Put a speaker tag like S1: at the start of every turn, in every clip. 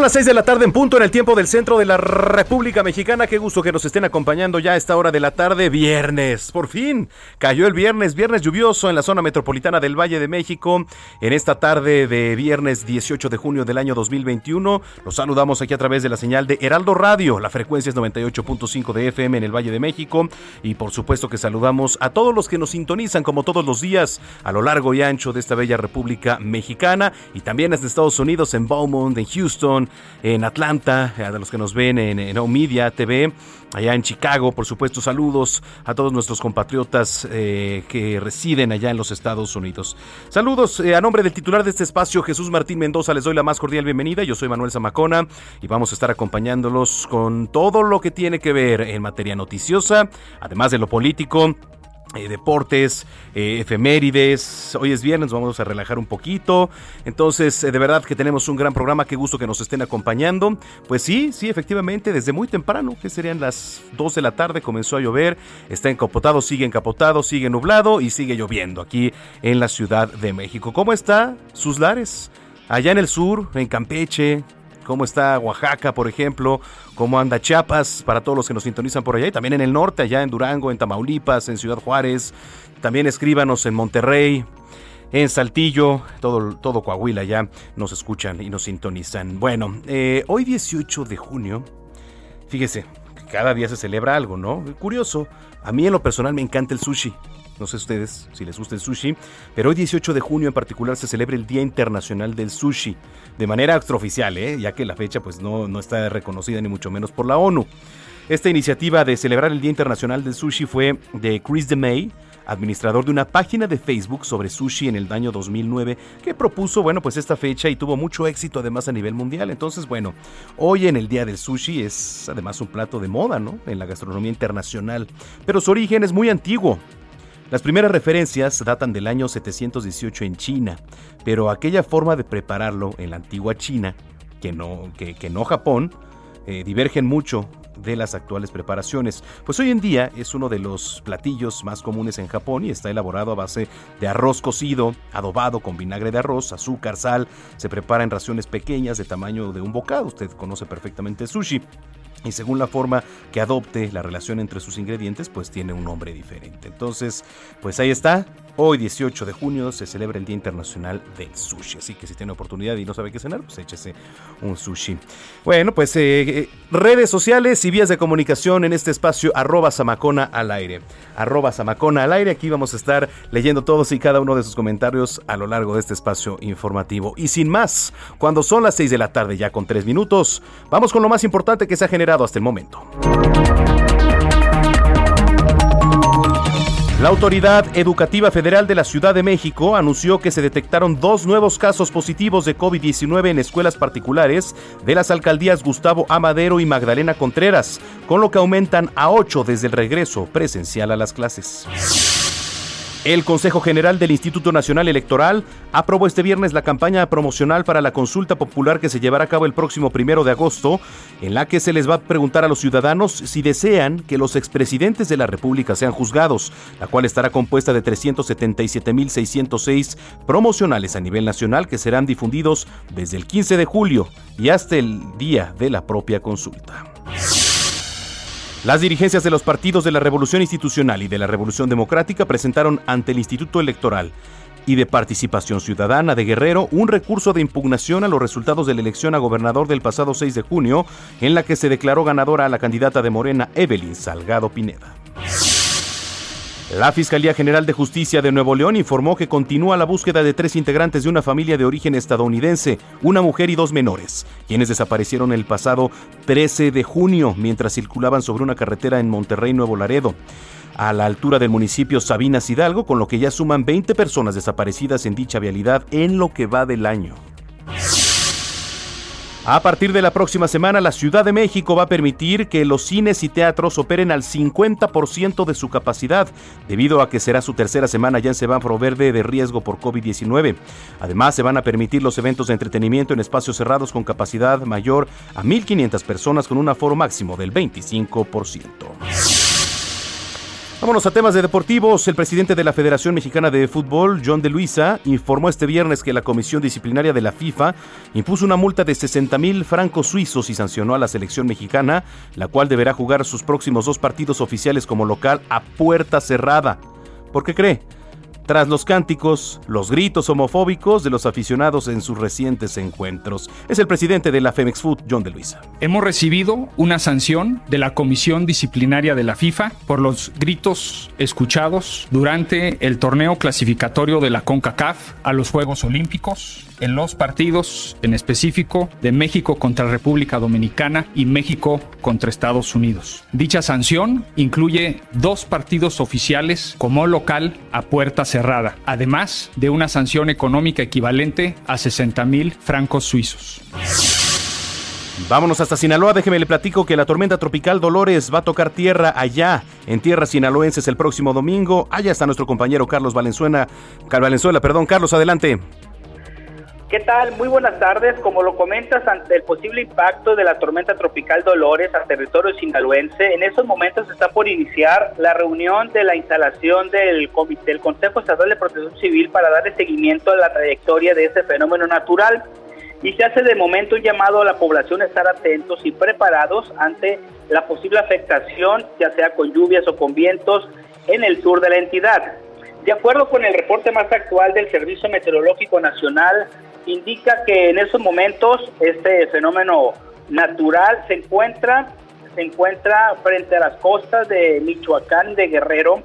S1: Son las 6 de la tarde en punto en el tiempo del centro de la República Mexicana. Qué gusto que nos estén acompañando ya a esta hora de la tarde, viernes. Por fin cayó el viernes, viernes lluvioso en la zona metropolitana del Valle de México. En esta tarde de viernes 18 de junio del año 2021, los saludamos aquí a través de la señal de Heraldo Radio. La frecuencia es 98.5 de FM en el Valle de México. Y por supuesto que saludamos a todos los que nos sintonizan como todos los días a lo largo y ancho de esta bella República Mexicana. Y también desde Estados Unidos, en Beaumont, en Houston en Atlanta, a los que nos ven en, en Media TV, allá en Chicago, por supuesto, saludos a todos nuestros compatriotas eh, que residen allá en los Estados Unidos. Saludos eh, a nombre del titular de este espacio, Jesús Martín Mendoza, les doy la más cordial bienvenida. Yo soy Manuel Zamacona y vamos a estar acompañándolos con todo lo que tiene que ver en materia noticiosa, además de lo político eh, deportes, eh, efemérides. Hoy es viernes, vamos a relajar un poquito. Entonces, eh, de verdad que tenemos un gran programa. Qué gusto que nos estén acompañando. Pues sí, sí, efectivamente, desde muy temprano, que serían las 2 de la tarde, comenzó a llover. Está encapotado, sigue encapotado, sigue nublado y sigue lloviendo aquí en la Ciudad de México. ¿Cómo está sus lares? Allá en el sur, en Campeche, cómo está Oaxaca, por ejemplo, cómo anda Chiapas, para todos los que nos sintonizan por allá, y también en el norte, allá en Durango, en Tamaulipas, en Ciudad Juárez, también escríbanos en Monterrey, en Saltillo, todo, todo Coahuila ya nos escuchan y nos sintonizan. Bueno, eh, hoy 18 de junio, fíjese, cada día se celebra algo, ¿no? Curioso, a mí en lo personal me encanta el sushi. No sé ustedes si les gusta el sushi, pero hoy 18 de junio en particular se celebra el Día Internacional del Sushi, de manera extraoficial, ¿eh? ya que la fecha pues no, no está reconocida ni mucho menos por la ONU. Esta iniciativa de celebrar el Día Internacional del Sushi fue de Chris DeMay, administrador de una página de Facebook sobre sushi en el año 2009, que propuso, bueno, pues esta fecha y tuvo mucho éxito además a nivel mundial. Entonces, bueno, hoy en el Día del Sushi es además un plato de moda, ¿no? En la gastronomía internacional. Pero su origen es muy antiguo. Las primeras referencias datan del año 718 en China, pero aquella forma de prepararlo en la antigua China, que no, que, no Japón, eh, divergen mucho de las actuales preparaciones, pues hoy en día es uno de los platillos más comunes en Japón y está elaborado a base de arroz cocido, adobado con vinagre de arroz, azúcar, sal, se prepara en raciones pequeñas de tamaño de un bocado, usted conoce perfectamente sushi y según la forma que adopte la relación entre sus ingredientes, pues tiene un nombre diferente. Entonces, pues ahí está. Hoy 18 de junio se celebra el Día Internacional del Sushi, así que si tiene oportunidad y no sabe qué cenar, pues échese un sushi. Bueno, pues eh, eh, redes sociales y vías de comunicación en este espacio arroba samacona al aire. Arroba samacona al aire, aquí vamos a estar leyendo todos y cada uno de sus comentarios a lo largo de este espacio informativo. Y sin más, cuando son las 6 de la tarde ya con 3 minutos, vamos con lo más importante que se ha generado hasta el momento. La Autoridad Educativa Federal de la Ciudad de México anunció que se detectaron dos nuevos casos positivos de COVID-19 en escuelas particulares de las alcaldías Gustavo Amadero y Magdalena Contreras, con lo que aumentan a ocho desde el regreso presencial a las clases. El Consejo General del Instituto Nacional Electoral aprobó este viernes la campaña promocional para la consulta popular que se llevará a cabo el próximo primero de agosto, en la que se les va a preguntar a los ciudadanos si desean que los expresidentes de la República sean juzgados, la cual estará compuesta de 377.606 promocionales a nivel nacional que serán difundidos desde el 15 de julio y hasta el día de la propia consulta. Las dirigencias de los partidos de la Revolución Institucional y de la Revolución Democrática presentaron ante el Instituto Electoral y de Participación Ciudadana de Guerrero un recurso de impugnación a los resultados de la elección a gobernador del pasado 6 de junio, en la que se declaró ganadora a la candidata de Morena Evelyn Salgado Pineda. La Fiscalía General de Justicia de Nuevo León informó que continúa la búsqueda de tres integrantes de una familia de origen estadounidense, una mujer y dos menores, quienes desaparecieron el pasado 13 de junio mientras circulaban sobre una carretera en Monterrey, Nuevo Laredo a la altura del municipio Sabinas Hidalgo, con lo que ya suman 20 personas desaparecidas en dicha vialidad en lo que va del año. A partir de la próxima semana, la Ciudad de México va a permitir que los cines y teatros operen al 50% de su capacidad, debido a que será su tercera semana ya en semáforo verde de riesgo por COVID-19. Además, se van a permitir los eventos de entretenimiento en espacios cerrados con capacidad mayor a 1.500 personas con un aforo máximo del 25%. Vámonos a temas de deportivos. El presidente de la Federación Mexicana de Fútbol, John de Luisa, informó este viernes que la Comisión Disciplinaria de la FIFA impuso una multa de 60 mil francos suizos y sancionó a la selección mexicana, la cual deberá jugar sus próximos dos partidos oficiales como local a puerta cerrada. ¿Por qué cree? Tras los cánticos, los gritos homofóbicos de los aficionados en sus recientes encuentros. Es el presidente de la Femex Food, John de Luisa.
S2: Hemos recibido una sanción de la Comisión Disciplinaria de la FIFA por los gritos escuchados durante el torneo clasificatorio de la CONCACAF a los Juegos Olímpicos en los partidos en específico de México contra República Dominicana y México contra Estados Unidos. Dicha sanción incluye dos partidos oficiales como local a puerta cerrada, además de una sanción económica equivalente a 60 mil francos suizos.
S1: Vámonos hasta Sinaloa, déjeme le platico que la tormenta tropical Dolores va a tocar tierra allá, en tierras sinaloenses el próximo domingo. Allá está nuestro compañero Carlos Valenzuela, Valenzuela, perdón, Carlos, adelante.
S3: ¿Qué tal? Muy buenas tardes. Como lo comentas, ante el posible impacto de la tormenta tropical Dolores al territorio sinaloense, en estos momentos está por iniciar la reunión de la instalación del, del Consejo Estatal de Protección Civil para darle seguimiento a la trayectoria de este fenómeno natural. Y se hace de momento un llamado a la población a estar atentos y preparados ante la posible afectación, ya sea con lluvias o con vientos, en el sur de la entidad. De acuerdo con el reporte más actual del Servicio Meteorológico Nacional, indica que en esos momentos este fenómeno natural se encuentra se encuentra frente a las costas de Michoacán de Guerrero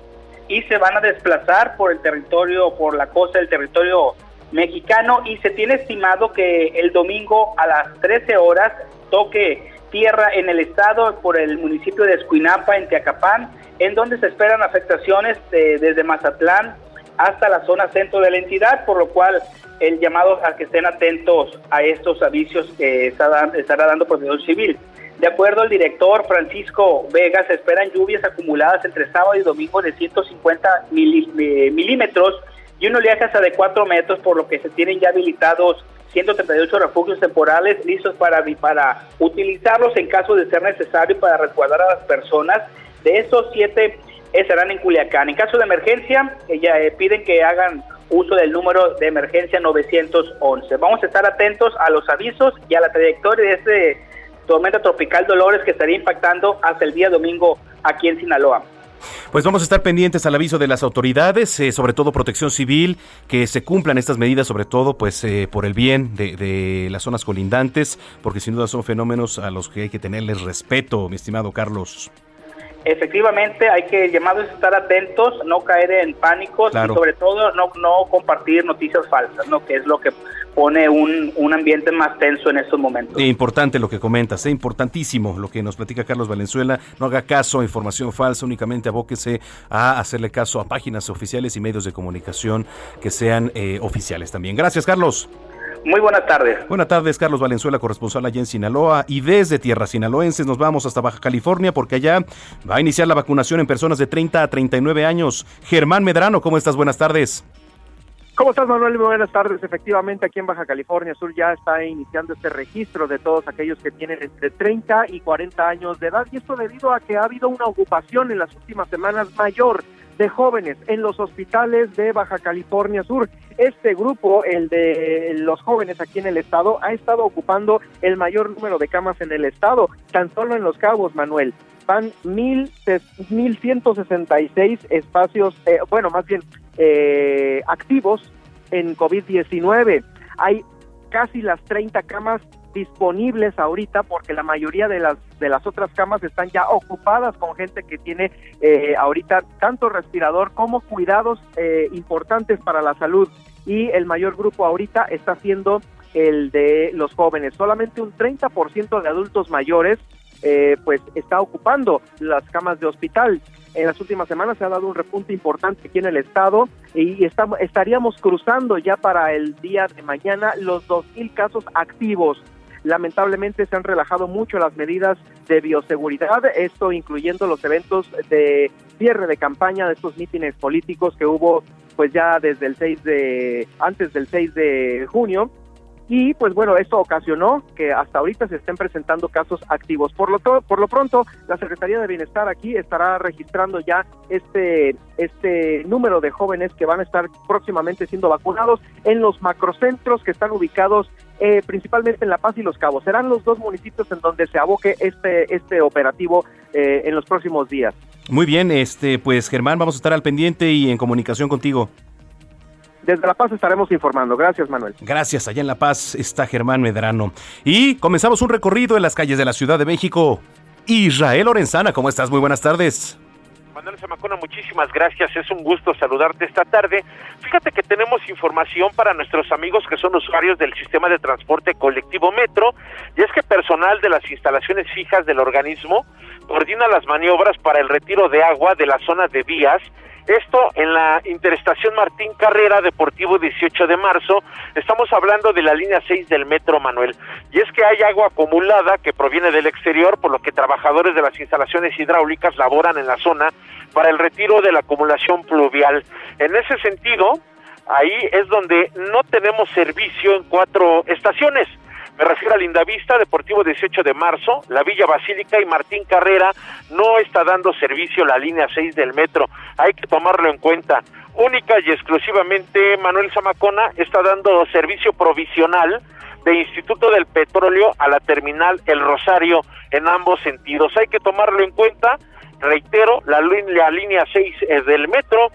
S3: y se van a desplazar por el territorio, por la costa del territorio mexicano y se tiene estimado que el domingo a las 13 horas toque tierra en el estado por el municipio de Escuinapa en Teacapán, en donde se esperan afectaciones desde Mazatlán hasta la zona centro de la entidad, por lo cual el llamado a que estén atentos a estos avisos que estará dando Protección Civil. De acuerdo al director Francisco Vega, se esperan lluvias acumuladas entre sábado y domingo de 150 milímetros y un oleaje hasta de 4 metros, por lo que se tienen ya habilitados 138 refugios temporales listos para, para utilizarlos en caso de ser necesario para resguardar a las personas. De estos siete estarán en Culiacán. En caso de emergencia, ya eh, piden que hagan uso del número de emergencia 911. Vamos a estar atentos a los avisos y a la trayectoria de este tormenta tropical Dolores que estaría impactando hasta el día domingo aquí en Sinaloa.
S1: Pues vamos a estar pendientes al aviso de las autoridades, eh, sobre todo protección civil, que se cumplan estas medidas, sobre todo pues eh, por el bien de, de, las zonas colindantes, porque sin duda son fenómenos a los que hay que tenerles respeto, mi estimado Carlos
S3: efectivamente hay que llamados a estar atentos, no caer en pánicos y sobre todo no, no compartir noticias falsas, ¿no? que es lo que pone un, un ambiente más tenso en estos momentos.
S1: Importante lo que comentas, es importantísimo lo que nos platica Carlos Valenzuela. No haga caso a información falsa, únicamente abóquese a hacerle caso a páginas oficiales y medios de comunicación que sean eh, oficiales también. Gracias, Carlos.
S3: Muy buenas tardes.
S1: Buenas tardes, Carlos Valenzuela, corresponsal allá en Sinaloa. Y desde tierras sinaloenses nos vamos hasta Baja California porque allá va a iniciar la vacunación en personas de 30 a 39 años. Germán Medrano, ¿cómo estás? Buenas tardes.
S4: ¿Cómo estás, Manuel? Muy buenas tardes. Efectivamente, aquí en Baja California Sur ya está iniciando este registro de todos aquellos que tienen entre 30 y 40 años de edad. Y esto debido a que ha habido una ocupación en las últimas semanas mayor de jóvenes en los hospitales de Baja California Sur. Este grupo, el de los jóvenes aquí en el estado, ha estado ocupando el mayor número de camas en el estado, tan solo en Los Cabos, Manuel. Van mil, 1.166 espacios, eh, bueno, más bien eh, activos en COVID-19. Hay casi las 30 camas disponibles ahorita porque la mayoría de las de las otras camas están ya ocupadas con gente que tiene eh, ahorita tanto respirador como cuidados eh, importantes para la salud y el mayor grupo ahorita está siendo el de los jóvenes solamente un 30% de adultos mayores eh, pues está ocupando las camas de hospital. En las últimas semanas se ha dado un repunte importante aquí en el estado y estamos, estaríamos cruzando ya para el día de mañana los 2.000 casos activos. Lamentablemente se han relajado mucho las medidas de bioseguridad, esto incluyendo los eventos de cierre de campaña de estos mítines políticos que hubo pues ya desde el 6 de antes del 6 de junio y pues bueno, esto ocasionó que hasta ahorita se estén presentando casos activos. Por lo, por lo pronto, la Secretaría de Bienestar aquí estará registrando ya este, este número de jóvenes que van a estar próximamente siendo vacunados en los macrocentros que están ubicados eh, principalmente en La Paz y Los Cabos. Serán los dos municipios en donde se aboque este, este operativo eh, en los próximos días.
S1: Muy bien, este, pues Germán, vamos a estar al pendiente y en comunicación contigo.
S4: Desde La Paz estaremos informando. Gracias, Manuel.
S1: Gracias. Allá en La Paz está Germán Medrano. Y comenzamos un recorrido en las calles de la Ciudad de México. Israel Lorenzana, ¿cómo estás? Muy buenas tardes.
S5: Manuel Zamacona, muchísimas gracias. Es un gusto saludarte esta tarde. Fíjate que tenemos información para nuestros amigos que son usuarios del sistema de transporte colectivo Metro, y es que personal de las instalaciones fijas del organismo coordina las maniobras para el retiro de agua de la zona de vías esto en la Interestación Martín Carrera Deportivo 18 de marzo. Estamos hablando de la línea 6 del Metro Manuel. Y es que hay agua acumulada que proviene del exterior, por lo que trabajadores de las instalaciones hidráulicas laboran en la zona para el retiro de la acumulación pluvial. En ese sentido, ahí es donde no tenemos servicio en cuatro estaciones. Me refiero a Lindavista, Deportivo 18 de marzo, la Villa Basílica y Martín Carrera no está dando servicio la línea 6 del metro. Hay que tomarlo en cuenta. Única y exclusivamente Manuel Zamacona está dando servicio provisional de Instituto del Petróleo a la terminal El Rosario en ambos sentidos. Hay que tomarlo en cuenta. Reitero, la, la línea 6 del metro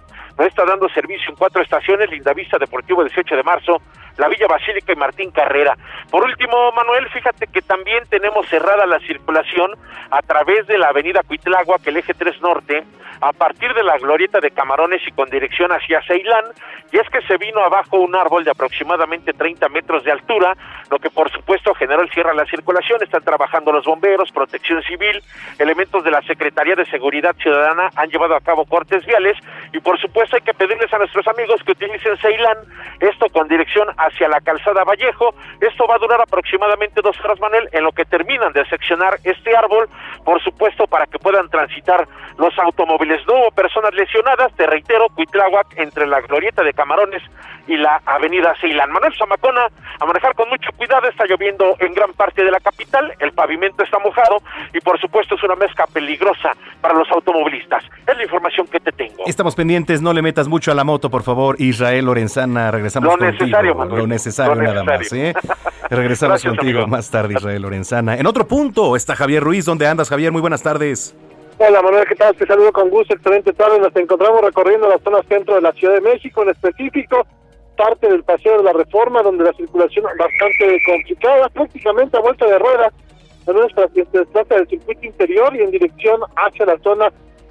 S5: está dando servicio en cuatro estaciones, Lindavista, Deportivo 18 de marzo, la Villa Basílica y Martín Carrera. Por último, Manuel, fíjate que también tenemos cerrada la circulación a través de la avenida Cuitlagua, que el eje 3 Norte, a partir de la glorieta de Camarones y con dirección hacia Ceilán, y es que se vino abajo un árbol de aproximadamente 30 metros de altura, lo que por supuesto generó el cierre a la circulación, están trabajando los bomberos, protección civil, elementos de la Secretaría de Seguridad Ciudadana han llevado a cabo cortes viales, y por supuesto hay que pedirles a nuestros amigos que utilicen Ceilán, esto con dirección hacia la calzada Vallejo, esto va a durar aproximadamente dos horas, Manuel, en lo que terminan de seccionar este árbol, por supuesto para que puedan transitar los automóviles. No hubo personas lesionadas, te reitero, Cuitláhuac, entre la glorieta de Camarones y la avenida Ceilán. Manuel Zamacona, a manejar con mucho cuidado, está lloviendo en gran parte de la capital, el pavimento está mojado y por supuesto es una mezcla peligrosa para los automovilistas. Es la información que te tengo.
S1: Estamos pendientes, no le metas mucho a la moto, por favor, Israel Lorenzana, regresamos
S5: lo Necesario,
S1: Lo necesario, nada más, ¿eh? Regresamos contigo más tarde, Israel Lorenzana. En otro punto está Javier Ruiz, ¿dónde andas, Javier? Muy buenas tardes.
S6: Hola Manuel, ¿qué tal? Te saludo con gusto, excelente tarde. Nos encontramos recorriendo la zona centro de la Ciudad de México, en específico parte del Paseo de la Reforma, donde la circulación es bastante complicada, prácticamente a vuelta de rueda, se desplaza del circuito interior y en dirección hacia la zona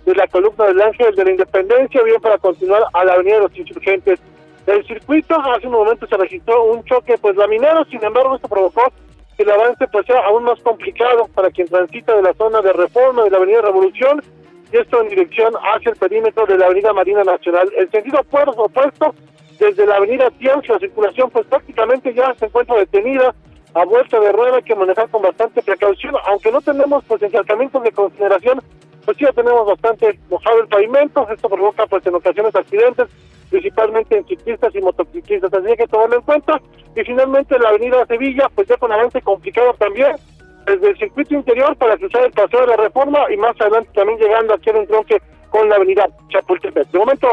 S6: de la columna del Ángel de la Independencia, bien para continuar a la Avenida de los Insurgentes. El circuito hace un momento se registró un choque pues laminado, sin embargo esto provocó que el avance pues sea aún más complicado para quien transita de la zona de Reforma de la Avenida Revolución y esto en dirección hacia el perímetro de la Avenida Marina Nacional. El sentido opuesto desde la avenida Tianx, la circulación pues prácticamente ya se encuentra detenida a vuelta de rueda, hay que manejar con bastante precaución, aunque no tenemos pues encalcamientos de consideración, pues sí ya tenemos bastante mojado el pavimento, esto provoca pues en ocasiones accidentes, principalmente en ciclistas y motociclistas, así que tomarlo en cuenta, y finalmente la avenida Sevilla, pues ya con avance complicado también, desde el circuito interior para cruzar el paseo de la reforma y más adelante también llegando aquí en un tronque con la avenida Chapultepec. De momento,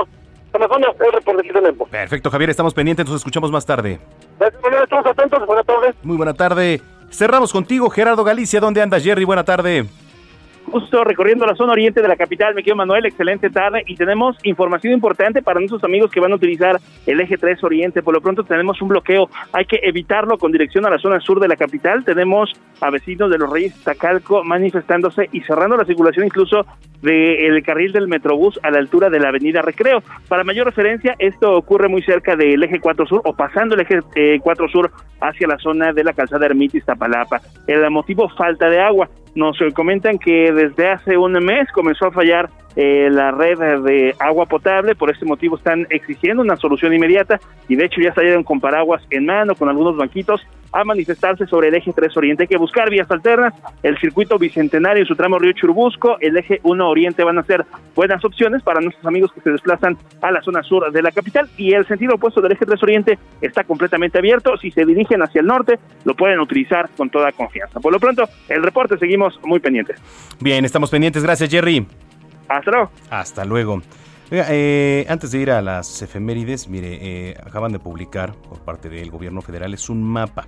S6: Amazonas, el reporte que tenemos.
S1: Perfecto, Javier, estamos pendientes, nos escuchamos más tarde.
S6: Gracias, estamos atentos, buenas tardes.
S1: Muy buena tarde. Cerramos contigo, Gerardo Galicia. ¿Dónde andas, Jerry? Buena tarde
S7: justo recorriendo la zona oriente de la capital. Me quedo Manuel, excelente tarde y tenemos información importante para nuestros amigos que van a utilizar el eje 3 oriente. Por lo pronto tenemos un bloqueo, hay que evitarlo con dirección a la zona sur de la capital. Tenemos a vecinos de los Reyes Tacalco manifestándose y cerrando la circulación incluso del carril del Metrobús a la altura de la avenida Recreo. Para mayor referencia, esto ocurre muy cerca del eje 4 sur o pasando el eje 4 eh, sur hacia la zona de la calzada Ermitis Tapalapa. El motivo falta de agua. Nos comentan que desde hace un mes comenzó a fallar eh, la red de agua potable, por ese motivo están exigiendo una solución inmediata y de hecho ya salieron con paraguas en mano, con algunos banquitos a manifestarse sobre el eje 3 Oriente. Hay que buscar vías alternas, el circuito bicentenario en su tramo Río Churubusco, el eje 1 Oriente van a ser buenas opciones para nuestros amigos que se desplazan a la zona sur de la capital y el sentido opuesto del eje 3 Oriente está completamente abierto. Si se dirigen hacia el norte, lo pueden utilizar con toda confianza. Por lo pronto, el reporte seguimos muy pendientes.
S1: Bien, estamos pendientes. Gracias, Jerry.
S7: Hasta luego.
S1: Hasta luego. Eh, antes de ir a las efemérides, mire, eh, acaban de publicar por parte del gobierno federal es un mapa,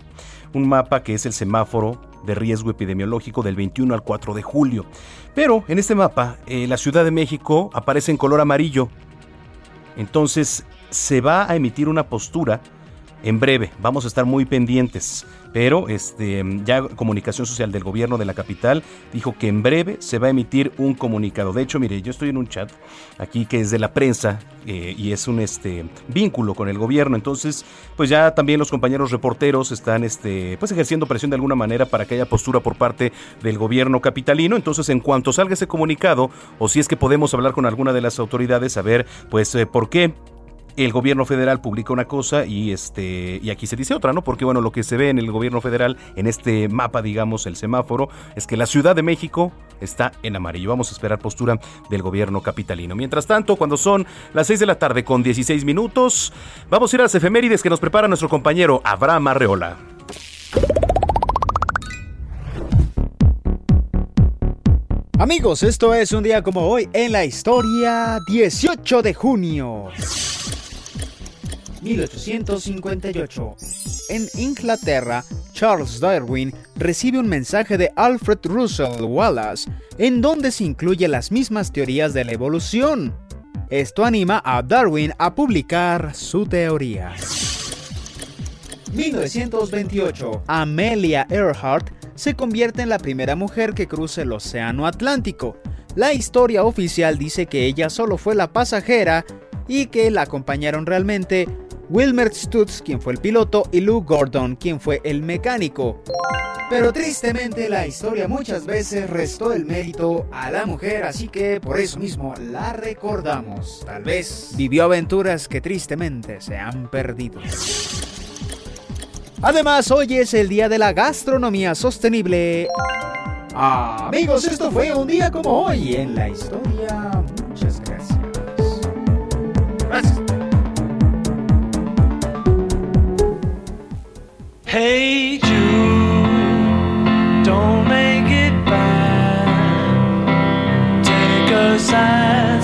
S1: un mapa que es el semáforo de riesgo epidemiológico del 21 al 4 de julio. Pero en este mapa, eh, la Ciudad de México aparece en color amarillo. Entonces se va a emitir una postura en breve. Vamos a estar muy pendientes. Pero este, ya Comunicación Social del Gobierno de la capital dijo que en breve se va a emitir un comunicado. De hecho, mire, yo estoy en un chat aquí que es de la prensa eh, y es un este, vínculo con el gobierno. Entonces, pues ya también los compañeros reporteros están este, pues ejerciendo presión de alguna manera para que haya postura por parte del gobierno capitalino. Entonces, en cuanto salga ese comunicado, o si es que podemos hablar con alguna de las autoridades, a ver, pues, eh, por qué el gobierno federal publica una cosa y este y aquí se dice otra, ¿no? Porque bueno, lo que se ve en el gobierno federal en este mapa, digamos, el semáforo, es que la Ciudad de México está en amarillo. Vamos a esperar postura del gobierno capitalino. Mientras tanto, cuando son las 6 de la tarde con 16 minutos, vamos a ir a las efemérides que nos prepara nuestro compañero Abraham Arreola.
S8: Amigos, esto es un día como hoy en la historia 18 de junio. 1858. En Inglaterra, Charles Darwin recibe un mensaje de Alfred Russell Wallace en donde se incluye las mismas teorías de la evolución. Esto anima a Darwin a publicar su teoría. 1928. Amelia Earhart se convierte en la primera mujer que cruza el Océano Atlántico. La historia oficial dice que ella solo fue la pasajera y que la acompañaron realmente Wilmer Stutz, quien fue el piloto, y Lou Gordon, quien fue el mecánico. Pero tristemente la historia muchas veces restó el mérito a la mujer, así que por eso mismo la recordamos. Tal vez vivió aventuras que tristemente se han perdido. Además, hoy es el día de la gastronomía sostenible. amigos, esto fue un día como hoy en la historia. Muchas gracias. Gracias. Hey Jude, don't make it bad. Take a sad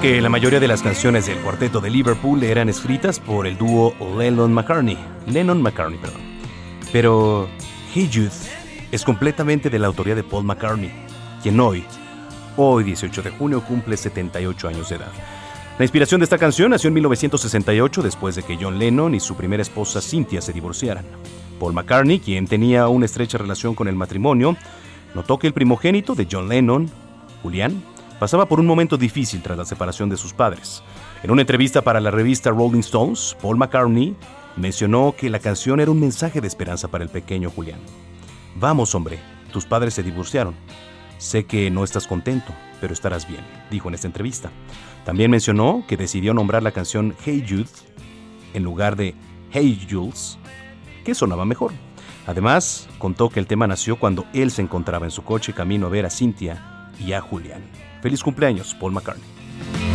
S1: Que la mayoría de las canciones del cuarteto de Liverpool eran escritas por el dúo Lennon McCartney. Lennon McCartney, perdón. Pero Hey Jude es completamente de la autoría de Paul McCartney, quien hoy Hoy, 18 de junio, cumple 78 años de edad. La inspiración de esta canción nació en 1968 después de que John Lennon y su primera esposa Cynthia se divorciaran. Paul McCartney, quien tenía una estrecha relación con el matrimonio, notó que el primogénito de John Lennon, Julián, pasaba por un momento difícil tras la separación de sus padres. En una entrevista para la revista Rolling Stones, Paul McCartney mencionó que la canción era un mensaje de esperanza para el pequeño Julián. Vamos, hombre, tus padres se divorciaron. Sé que no estás contento, pero estarás bien, dijo en esta entrevista. También mencionó que decidió nombrar la canción Hey Jude en lugar de Hey Jules, que sonaba mejor. Además, contó que el tema nació cuando él se encontraba en su coche camino a ver a Cynthia y a Julián. Feliz cumpleaños, Paul McCartney.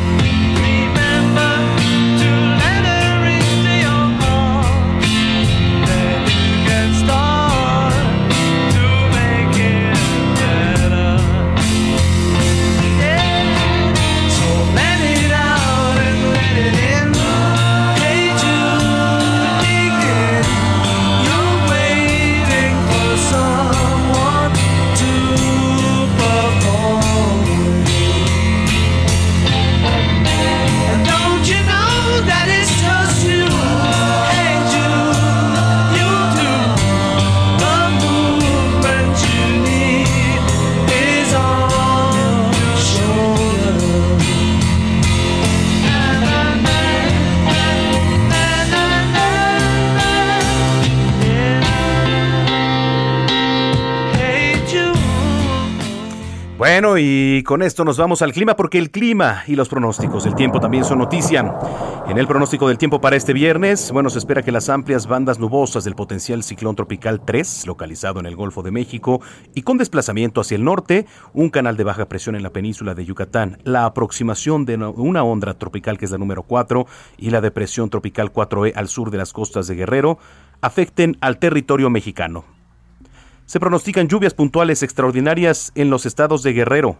S1: Y con esto nos vamos al clima porque el clima y los pronósticos del tiempo también son noticia. En el pronóstico del tiempo para este viernes, bueno, se espera que las amplias bandas nubosas del potencial ciclón tropical 3, localizado en el Golfo de México y con desplazamiento hacia el norte, un canal de baja presión en la península de Yucatán, la aproximación de una onda tropical que es la número 4 y la depresión tropical 4E al sur de las costas de Guerrero, afecten al territorio mexicano. Se pronostican lluvias puntuales extraordinarias en los estados de Guerrero,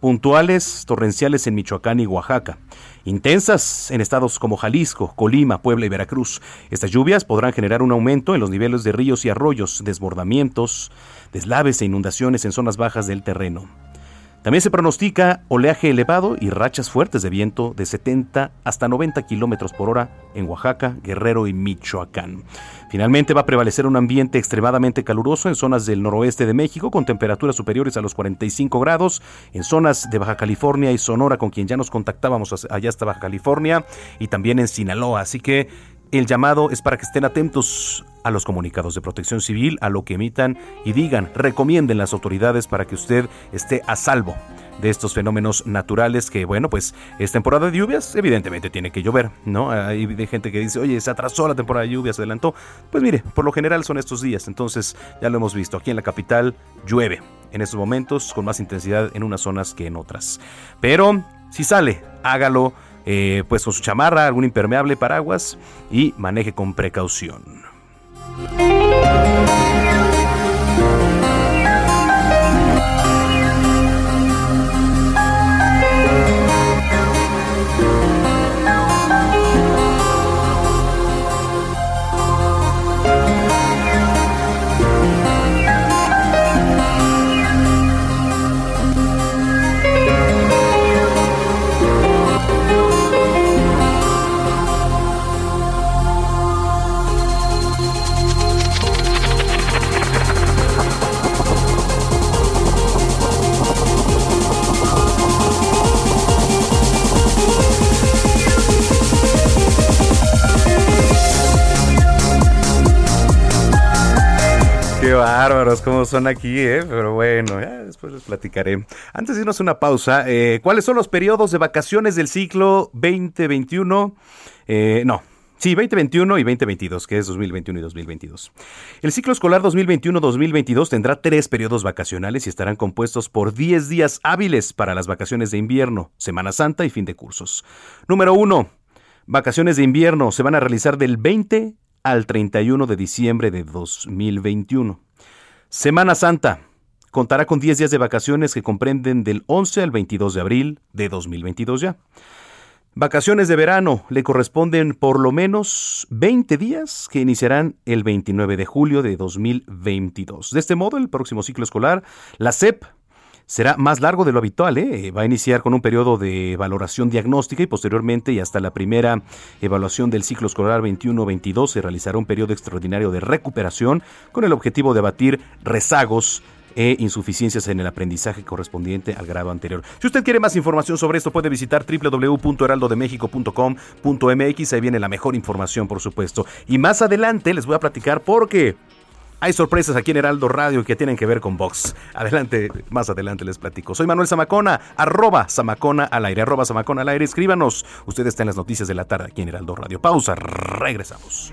S1: puntuales torrenciales en Michoacán y Oaxaca, intensas en estados como Jalisco, Colima, Puebla y Veracruz. Estas lluvias podrán generar un aumento en los niveles de ríos y arroyos, desbordamientos, deslaves e inundaciones en zonas bajas del terreno. También se pronostica oleaje elevado y rachas fuertes de viento de 70 hasta 90 kilómetros por hora en Oaxaca, Guerrero y Michoacán. Finalmente va a prevalecer un ambiente extremadamente caluroso en zonas del noroeste de México con temperaturas superiores a los 45 grados, en zonas de Baja California y Sonora con quien ya nos contactábamos allá hasta Baja California y también en Sinaloa. Así que el llamado es para que estén atentos a los comunicados de protección civil, a lo que emitan y digan, recomienden las autoridades para que usted esté a salvo de estos fenómenos naturales que, bueno, pues es temporada de lluvias, evidentemente tiene que llover, ¿no? Hay gente que dice, oye, se atrasó la temporada de lluvias, se adelantó. Pues mire, por lo general son estos días, entonces ya lo hemos visto, aquí en la capital llueve en estos momentos con más intensidad en unas zonas que en otras. Pero si sale, hágalo eh, pues con su chamarra, algún impermeable, paraguas y maneje con precaución. Bárbaros, cómo son aquí, ¿eh? Pero bueno, ya después les platicaré. Antes de irnos a una pausa, eh, ¿cuáles son los periodos de vacaciones del ciclo 2021? Eh, no, Sí, 2021 y 2022, que es 2021 y 2022. El ciclo escolar 2021-2022 tendrá tres periodos vacacionales y estarán compuestos por 10 días hábiles para las vacaciones de invierno, Semana Santa y fin de cursos. Número 1. Vacaciones de invierno se van a realizar del 20 al 31 de diciembre de 2021. Semana Santa contará con 10 días de vacaciones que comprenden del 11 al 22 de abril de 2022 ya. Vacaciones de verano le corresponden por lo menos 20 días que iniciarán el 29 de julio de 2022. De este modo, el próximo ciclo escolar, la SEP será más largo de lo habitual. ¿eh? Va a iniciar con un periodo de valoración diagnóstica y posteriormente y hasta la primera evaluación del ciclo escolar 21-22 se realizará un periodo extraordinario de recuperación con el objetivo de abatir rezagos e insuficiencias en el aprendizaje correspondiente al grado anterior. Si usted quiere más información sobre esto, puede visitar www.heraldodemexico.com.mx. Ahí viene la mejor información, por supuesto. Y más adelante les voy a platicar por qué hay sorpresas aquí en Heraldo Radio que tienen que ver con Vox. Adelante, más adelante les platico. Soy Manuel Zamacona, arroba Zamacona al aire, arroba Zamacona al aire. Escríbanos. Usted está en las noticias de la tarde aquí en Heraldo Radio. Pausa, regresamos.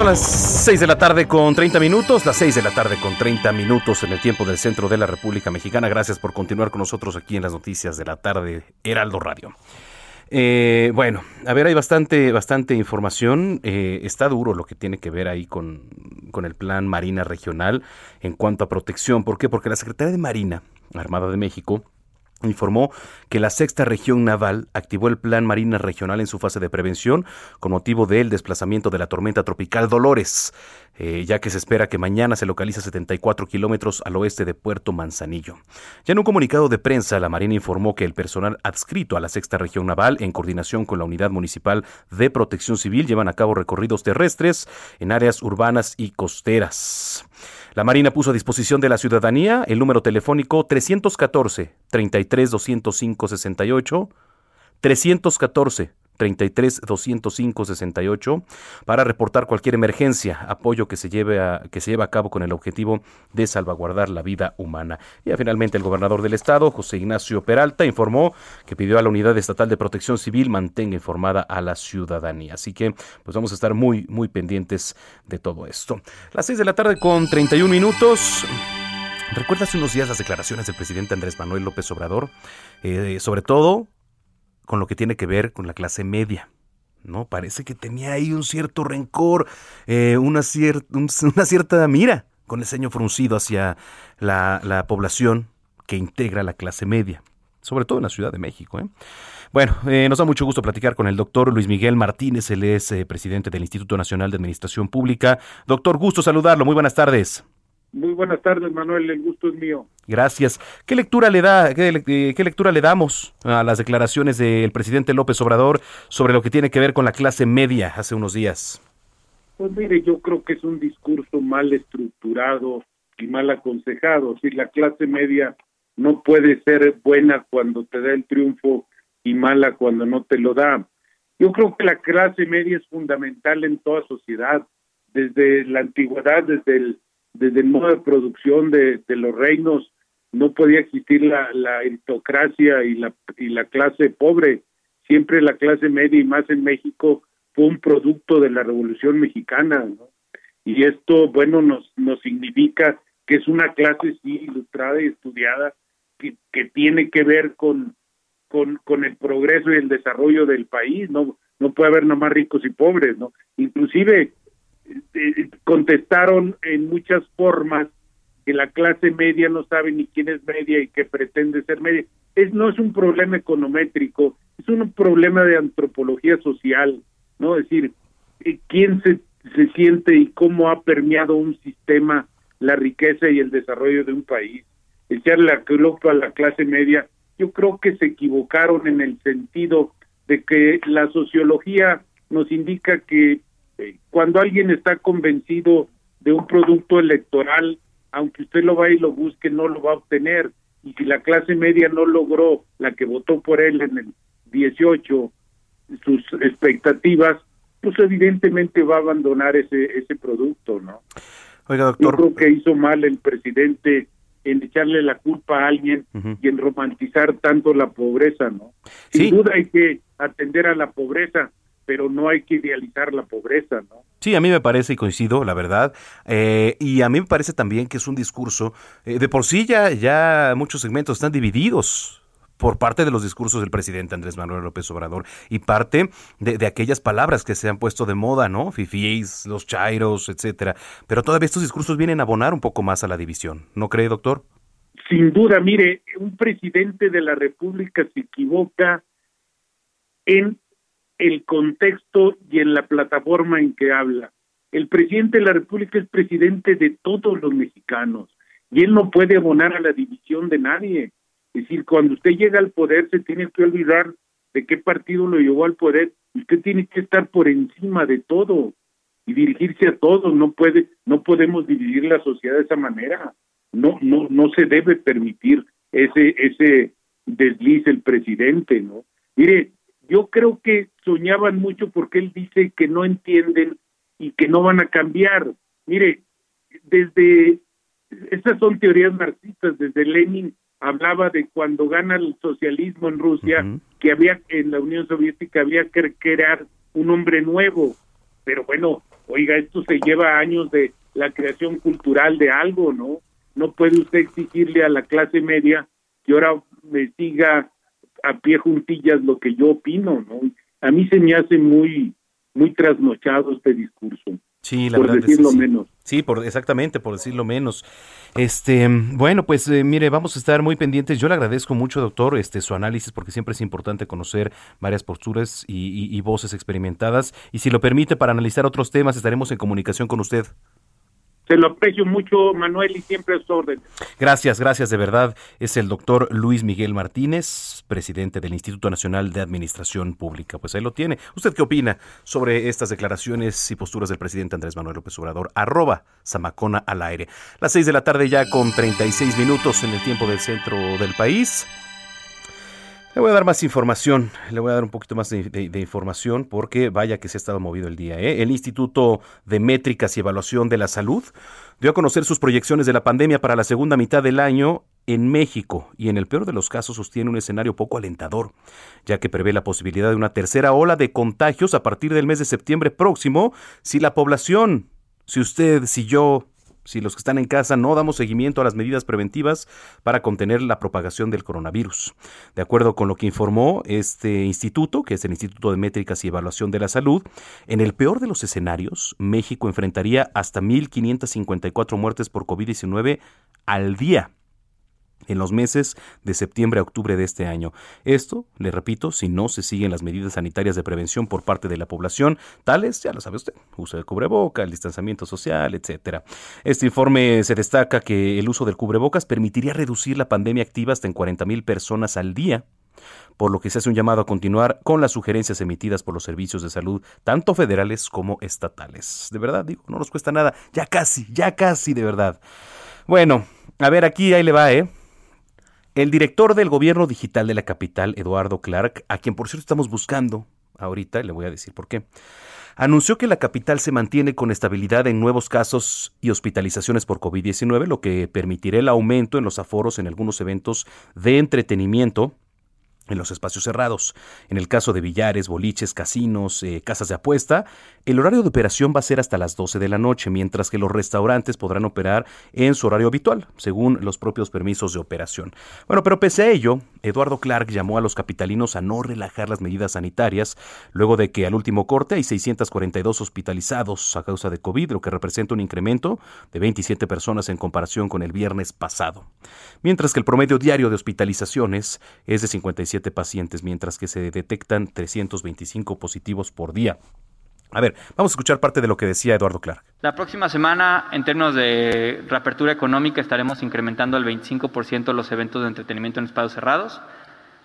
S1: Son las 6 de la tarde con 30 minutos, las 6 de la tarde con 30 minutos en el tiempo del centro de la República Mexicana. Gracias por continuar con nosotros aquí en las noticias de la tarde, Heraldo Radio. Eh, bueno, a ver, hay bastante, bastante información. Eh, está duro lo que tiene que ver ahí con, con el plan Marina Regional en cuanto a protección. ¿Por qué? Porque la Secretaría de Marina, Armada de México, informó que la sexta región naval activó el Plan Marina Regional en su fase de prevención con motivo del desplazamiento de la tormenta tropical Dolores, eh, ya que se espera que mañana se localiza 74 kilómetros al oeste de Puerto Manzanillo. Ya en un comunicado de prensa, la Marina informó que el personal adscrito a la sexta región naval, en coordinación con la Unidad Municipal de Protección Civil, llevan a cabo recorridos terrestres en áreas urbanas y costeras. La Marina puso a disposición de la ciudadanía el número telefónico 314 33 205 68 314 33 205 68 para reportar cualquier emergencia, apoyo que se lleve a, que se lleve a cabo con el objetivo de salvaguardar la vida humana. Y finalmente el gobernador del estado, José Ignacio Peralta, informó que pidió a la Unidad Estatal de Protección Civil mantenga informada a la ciudadanía. Así que pues vamos a estar muy muy pendientes de todo esto. Las 6 de la tarde con 31 minutos. ¿Recuerda hace unos días las declaraciones del presidente Andrés Manuel López Obrador? Eh, sobre todo con lo que tiene que ver con la clase media. ¿no? Parece que tenía ahí un cierto rencor, eh, una, una, cierta mira con el ceño fruncido hacia la, población que integra la clase media, sobre todo en la Ciudad de México. ¿eh? Bueno, eh, nos da mucho gusto platicar con el doctor Luis Miguel Martínez, él es presidente del Instituto Nacional de Administración Pública. Doctor, gusto saludarlo, muy buenas tardes.
S9: Muy buenas tardes, Manuel, el gusto es mío.
S1: Gracias. ¿Qué lectura le da, qué, eh, qué, lectura le damos a las declaraciones del presidente López Obrador sobre lo que tiene que ver con la clase media hace unos días?
S9: Pues mire, yo creo que es un discurso mal estructurado y mal aconsejado. Si la clase media no puede ser buena cuando te da el triunfo y mala cuando no te lo da. Yo creo que la clase media es fundamental en toda sociedad, desde la antigüedad, desde el desde el modo de producción de, los reinos no podía existir la, la aristocracia y la, y la clase pobre. Siempre la clase media y más en México fue un producto de la Revolución Mexicana. Y esto, bueno, nos, nos significa que es una clase sí ilustrada y estudiada que, tiene que ver con, con, el progreso y el desarrollo del país. No, no puede haber nomás ricos y pobres, ¿no? Inclusive contestaron en muchas formas que la clase media no sabe ni quién es media y que pretende ser media. Es, no es un problema econométrico, es un problema de antropología social, ¿no? Es decir, eh, quién se, se siente y cómo ha permeado un sistema la riqueza y el desarrollo de un país. Echarle la culpa a la clase media, yo creo que se equivocaron en el sentido de que la sociología nos indica que cuando alguien está convencido de un producto electoral, aunque usted lo vaya y lo busque, no lo va a obtener. Y si la clase media no logró, la que votó por él en el 18, sus expectativas, pues evidentemente va a abandonar ese, ese producto, ¿no?
S1: Oiga, doctor.
S9: Yo creo que hizo mal el presidente en echarle la culpa a alguien y en romantizar tanto la pobreza, ¿no? Sin duda hay que atender a la pobreza, pero no hay que idealizar la pobreza, ¿no?
S1: Sí, a mí me parece y coincido, la verdad. Eh, y a mí me parece también que es un discurso, eh, de por sí ya, ya muchos segmentos están divididos por parte de los discursos del presidente Andrés Manuel López Obrador y parte de, aquellas palabras que se han puesto de moda, ¿no? Fifís, los chairos, etcétera. Pero todavía estos discursos vienen a abonar un poco más a la división, ¿no cree, doctor?
S9: Sin duda, mire, un presidente de la República se equivoca en el contexto y en la plataforma en que habla. El presidente de la República es presidente de todos los mexicanos y él no puede abonar a la división de nadie es decir, cuando usted llega al poder se tiene que olvidar de qué partido lo llevó al poder. Usted tiene que estar por encima de todo y dirigirse a todos. No puede, no podemos dividir la sociedad de esa manera. No, no, no se debe permitir ese, ese desliz el presidente, ¿no? Mire, yo creo que soñaban mucho porque él dice que no entienden y que no van a cambiar. Mire, desde esas son teorías marxistas, desde Lenin hablaba de cuando gana el socialismo en Rusia, que había en la Unión Soviética había que crear un hombre nuevo. Pero bueno, oiga, esto se lleva años de la creación cultural de algo, ¿no? No puede usted exigirle a la clase media que ahora me siga a pie juntillas lo que yo opino, ¿no? A mí se me hace muy muy trasnochado este discurso.
S1: Sí, la
S9: por
S1: verdad
S9: decirlo
S1: sí.
S9: menos.
S1: Sí, por, exactamente, por decirlo menos. Este, bueno, pues eh, mire, vamos a estar muy pendientes. Yo le agradezco mucho, doctor, este, su análisis, porque siempre es importante conocer varias posturas y, y voces experimentadas. Y si lo permite, para analizar otros temas, estaremos en comunicación con usted.
S9: Se lo aprecio mucho, Manuel, y siempre a su orden.
S1: Gracias, gracias de verdad. Es el doctor Luis Miguel Martínez, presidente del Instituto Nacional de Administración Pública. Pues ahí lo tiene. ¿Usted qué opina sobre estas declaraciones y posturas del presidente Andrés Manuel López Obrador? Arroba Zamacona al aire. Las seis de la tarde ya con 36 minutos en el tiempo del centro del país. Le voy a dar más información, le voy a dar un poquito más de, información porque vaya que se ha estado movido el día. ¿eh? El Instituto de Métricas y Evaluación de la Salud dio a conocer sus proyecciones de la pandemia para la segunda mitad del año en México y en el peor de los casos sostiene un escenario poco alentador, ya que prevé la posibilidad de una tercera ola de contagios a partir del mes de septiembre próximo si la población, si usted, si yo, si los que están en casa no damos seguimiento a las medidas preventivas para contener la propagación del coronavirus. De acuerdo con lo que informó este instituto, que es el Instituto de Métricas y Evaluación de la Salud, en el peor de los escenarios, México enfrentaría hasta 1.554 muertes por COVID-19 al día en los meses de septiembre a octubre de este año. Esto, le repito, si no se siguen las medidas sanitarias de prevención por parte de la población, tales, ya lo sabe usted, uso del cubreboca, el distanciamiento social, etcétera. Este informe se destaca que el uso del cubrebocas permitiría reducir la pandemia activa hasta en 40 mil personas al día por lo que se hace un llamado a continuar con las sugerencias emitidas por los servicios de salud, tanto federales como estatales. De verdad, digo, no nos cuesta nada, ya casi, ya casi, de verdad. Bueno, a ver, aquí ahí le va, ¿eh? El director del gobierno digital de la capital, Eduardo Clark, a quien por cierto estamos buscando ahorita, le voy a decir por qué, anunció que la capital se mantiene con estabilidad en nuevos casos y hospitalizaciones por COVID-19, lo que permitirá el aumento en los aforos en algunos eventos de entretenimiento en los espacios cerrados. En el caso de billares, boliches, casinos, eh, casas de apuesta, el horario de operación va a ser hasta las 12 de la noche, mientras que los restaurantes podrán operar en su horario habitual, según los propios permisos de operación. Bueno, pero pese a ello, Eduardo Clark llamó a los capitalinos a no relajar las medidas sanitarias, luego de que al último corte hay 642 hospitalizados a causa de COVID, lo que representa un incremento de 27 personas en comparación con el viernes pasado. Mientras que el promedio diario de hospitalizaciones es de 57 pacientes, mientras que se detectan 325 positivos por día. A ver, vamos a escuchar parte de lo que decía Eduardo Clark.
S10: La próxima semana, en términos de reapertura económica, estaremos incrementando al 25% los eventos de entretenimiento en espacios cerrados,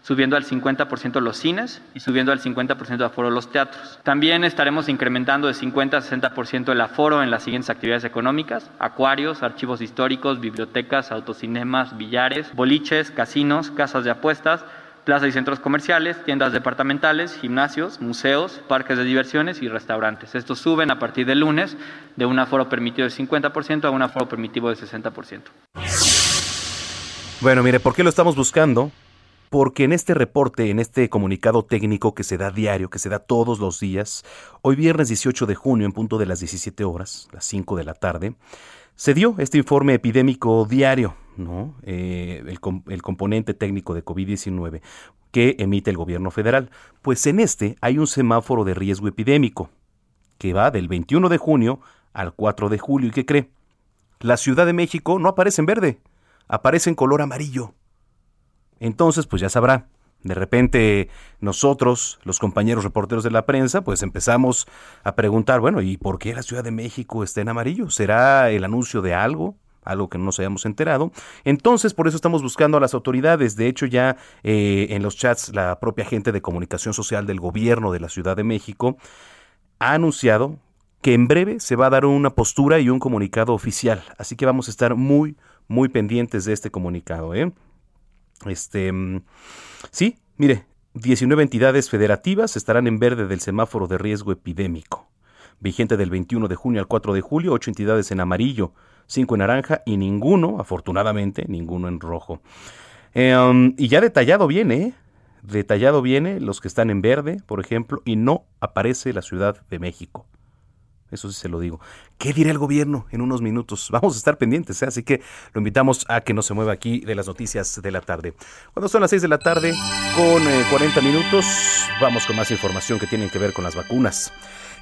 S10: subiendo al 50% los cines y subiendo al 50% de aforo los teatros. También estaremos incrementando de 50 a 60% el aforo en las siguientes actividades económicas, acuarios, archivos históricos, bibliotecas, autocinemas, billares, boliches, casinos, casas de apuestas,
S11: plazas y centros comerciales, tiendas departamentales, gimnasios, museos, parques de diversiones y restaurantes. Estos suben a partir del lunes de un aforo permitido de 50% a un aforo permitido de 60%.
S1: Bueno, mire, ¿por qué lo estamos buscando? Porque en este reporte, en este comunicado técnico que se da diario, que se da todos los días, hoy viernes 18 de junio en punto de las 17 horas, las 5 de la tarde, se dio este informe epidémico diario, ¿no? Eh, el, el componente técnico de COVID-19 que emite el gobierno federal. Pues en este hay un semáforo de riesgo epidémico que va del 21 de junio al 4 de julio. ¿Y qué cree? La Ciudad de México no aparece en verde, aparece en color amarillo. Entonces, pues ya sabrá, de repente nosotros, los compañeros reporteros de la prensa, pues empezamos a preguntar, bueno, ¿y por qué la Ciudad de México está en amarillo? ¿Será el anuncio de algo? Algo que no nos hayamos enterado. Entonces, por eso estamos buscando a las autoridades. De hecho, ya eh, en los chats, la propia gente de comunicación social del gobierno de la Ciudad de México ha anunciado que en breve se va a dar una postura y un comunicado oficial. Así que vamos a estar muy, muy pendientes de este comunicado. ¿eh? Este, mm, sí, mire, 19 entidades federativas estarán en verde del semáforo de riesgo epidémico, vigente del 21 de junio al 4 de julio, ocho entidades en amarillo, cinco en naranja y ninguno, afortunadamente, ninguno en rojo. Eh, um, y ya detallado viene, ¿eh? detallado viene los que están en verde, por ejemplo, y no aparece la Ciudad de México. Eso sí se lo digo. ¿Qué dirá el gobierno en unos minutos? Vamos a estar pendientes, ¿eh? así que lo invitamos a que no se mueva aquí de las noticias de la tarde. Cuando son las 6 de la tarde, con 40 minutos, vamos con más información que tienen que ver con las vacunas.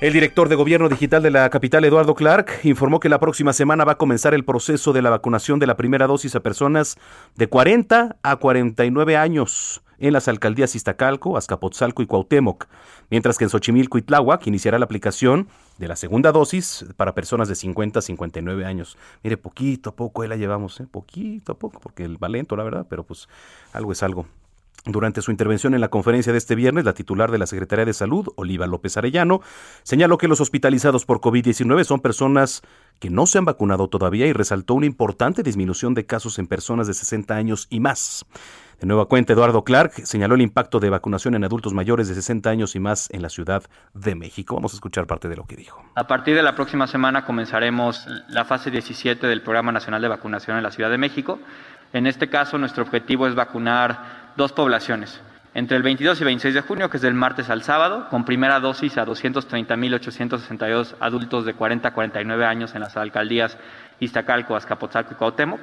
S1: El director de Gobierno Digital de la capital, Eduardo Clark, informó que la próxima semana va a comenzar el proceso de la vacunación de la primera dosis a personas de 40 a 49 años en las alcaldías Iztacalco, Azcapotzalco y Cuauhtémoc, mientras que en Xochimilco y Tláhuac iniciará la aplicación de la segunda dosis para personas de 50 a 59 años. Mire, poquito a poco ahí la llevamos, ¿eh? poquito a poco, porque el valento, la verdad, pero pues algo es algo. Durante su intervención en la conferencia de este viernes, la titular de la Secretaría de Salud, Oliva López Arellano, señaló que los hospitalizados por COVID-19 son personas que no se han vacunado todavía y resaltó una importante disminución de casos en personas de 60 años y más. De nueva cuenta, Eduardo Clark señaló el impacto de vacunación en adultos mayores de 60 años y más en la Ciudad de México. Vamos a escuchar parte de lo que dijo.
S11: A partir de la próxima semana comenzaremos la fase 17 del Programa Nacional de Vacunación en la Ciudad de México. En este caso, nuestro objetivo es vacunar dos poblaciones. Entre el 22 y 26 de junio, que es del martes al sábado, con primera dosis a 230.862 adultos de 40 a 49 años en las alcaldías Iztacalco, Azcapotzalco y Cuauhtémoc,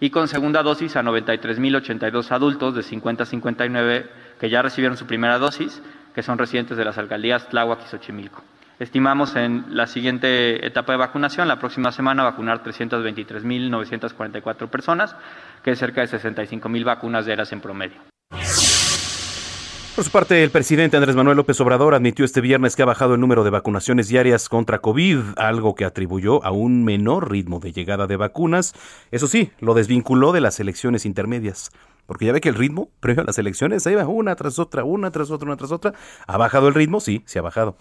S11: y con segunda dosis a 93.082 adultos de 50 a 59 que ya recibieron su primera dosis, que son residentes de las alcaldías Tláhuac y Xochimilco. Estimamos en la siguiente etapa de vacunación, la próxima semana, vacunar 323.944 personas, que es cerca de 65.000 vacunas diarias en promedio.
S1: Por su parte, el presidente Andrés Manuel López Obrador admitió este viernes que ha bajado el número de vacunaciones diarias contra COVID, algo que atribuyó a un menor ritmo de llegada de vacunas. Eso sí, lo desvinculó de las elecciones intermedias. Porque ya ve que el ritmo previo a las elecciones, ahí va una tras otra, una tras otra, una tras otra. ¿Ha bajado el ritmo? Sí, se ha bajado.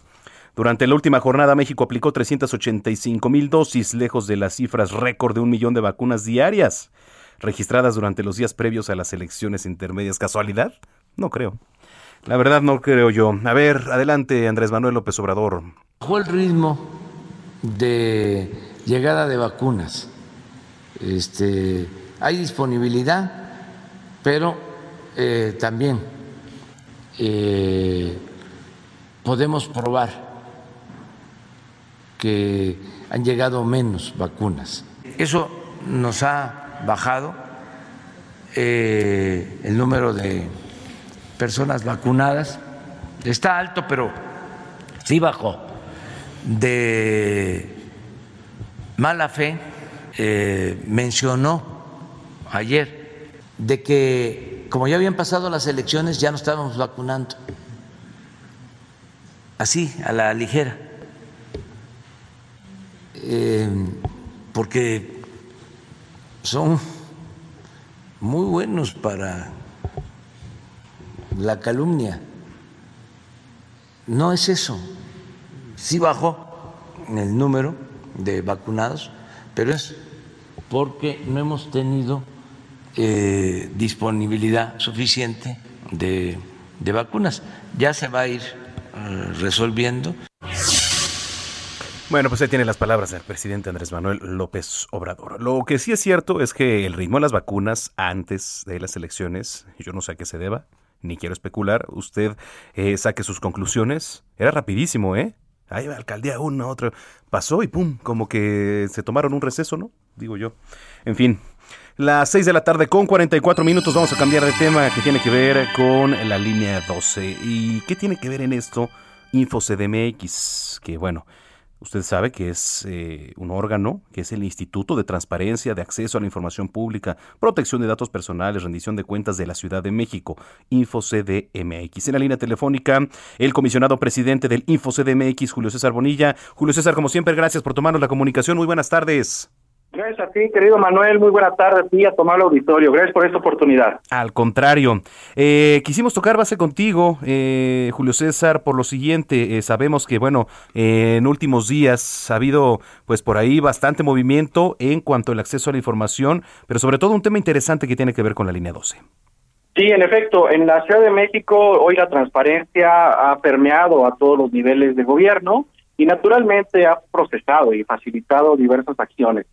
S1: Durante la última jornada, México aplicó 385 mil dosis, lejos de las cifras récord de un millón de vacunas diarias registradas durante los días previos a las elecciones intermedias. ¿Casualidad? No creo. La verdad no creo yo. A ver, adelante Andrés Manuel López Obrador.
S12: Bajó el ritmo de llegada de vacunas. Este, hay disponibilidad, pero eh, también eh, podemos probar que han llegado menos vacunas. Eso nos ha bajado eh, el número de personas vacunadas. Está alto, pero sí bajó. De mala fe eh, mencionó ayer de que como ya habían pasado las elecciones ya no estábamos vacunando. Así, a la ligera. Eh, porque son muy buenos para la calumnia. No es eso. Sí bajó el número de vacunados, pero es porque no hemos tenido eh, disponibilidad suficiente de, vacunas. Ya se va a ir eh, resolviendo.
S1: Bueno, pues ahí tiene las palabras del presidente Andrés Manuel López Obrador. Lo que sí es cierto es que el ritmo de las vacunas antes de las elecciones, yo no sé a qué se deba, ni quiero especular, usted eh, saque sus conclusiones, era rapidísimo, ¿eh? Ahí va alcaldía uno, otro, pasó y pum, como que se tomaron un receso, ¿no? Digo yo. En fin, las 6 de la tarde con 44 minutos vamos a cambiar de tema que tiene que ver con la línea 12. ¿Y qué tiene que ver en esto? InfoCDMX, que bueno, Usted sabe que es eh, un órgano, que es el Instituto de Transparencia, de Acceso a la Información Pública, Protección de Datos Personales, Rendición de Cuentas de la Ciudad de México, InfoCDMX. En la línea telefónica, el comisionado presidente del InfoCDMX, Julio César Bonilla. Julio César, como siempre, gracias por tomarnos la comunicación. Muy buenas tardes.
S13: Gracias a ti, querido Manuel. Muy buena tarde a ti a tomar el auditorio. Gracias por esta oportunidad.
S1: Al contrario, eh, quisimos tocar base contigo, eh, Julio César, por lo siguiente. Eh, sabemos que, bueno, en últimos días ha habido, pues por ahí, bastante movimiento en cuanto al acceso a la información, pero sobre todo un tema interesante que tiene que ver con la línea 12.
S13: Sí, en efecto, en la Ciudad de México hoy la transparencia ha permeado a todos los niveles de gobierno y naturalmente ha procesado y facilitado diversas acciones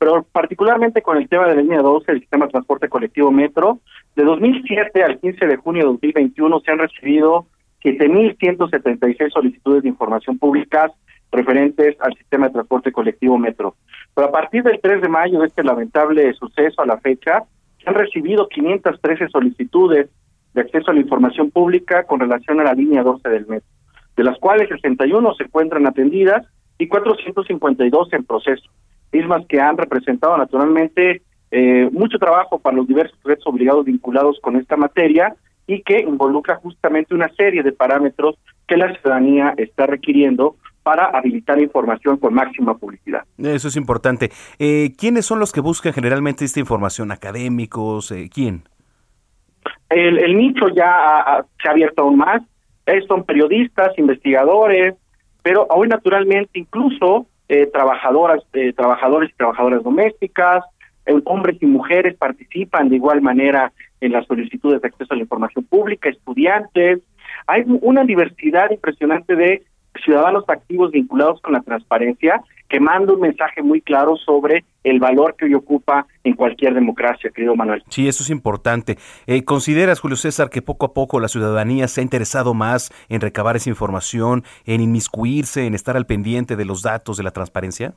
S13: pero particularmente con el tema de la línea 12 del sistema de transporte colectivo Metro, de 2007 al 15 de junio de 2021 se han recibido 7.176 solicitudes de información pública referentes al sistema de transporte colectivo Metro. Pero a partir del 3 de mayo de este lamentable suceso a la fecha, se han recibido 513 solicitudes de acceso a la información pública con relación a la línea 12 del Metro, de las cuales 61 se encuentran atendidas y 452 en proceso mismas que han representado naturalmente eh, mucho trabajo para los diversos retos obligados vinculados con esta materia y que involucra justamente una serie de parámetros que la ciudadanía está requiriendo para habilitar información con máxima publicidad.
S1: Eso es importante. Eh, ¿Quiénes son los que buscan generalmente esta información? ¿Académicos? Eh, ¿Quién?
S13: El, nicho ya se ha abierto aún más. son periodistas, investigadores, pero hoy naturalmente incluso eh, trabajadoras, eh, trabajadores y trabajadoras domésticas, eh, hombres y mujeres participan de igual manera en las solicitudes de acceso a la información pública, estudiantes. Hay una diversidad impresionante de ciudadanos activos vinculados con la transparencia que manda un mensaje muy claro sobre el valor que hoy ocupa en cualquier democracia, querido Manuel.
S1: Sí, eso es importante. Eh, ¿Consideras, Julio César, que poco a poco la ciudadanía se ha interesado más en recabar esa información, en inmiscuirse, en estar al pendiente de los datos de la transparencia?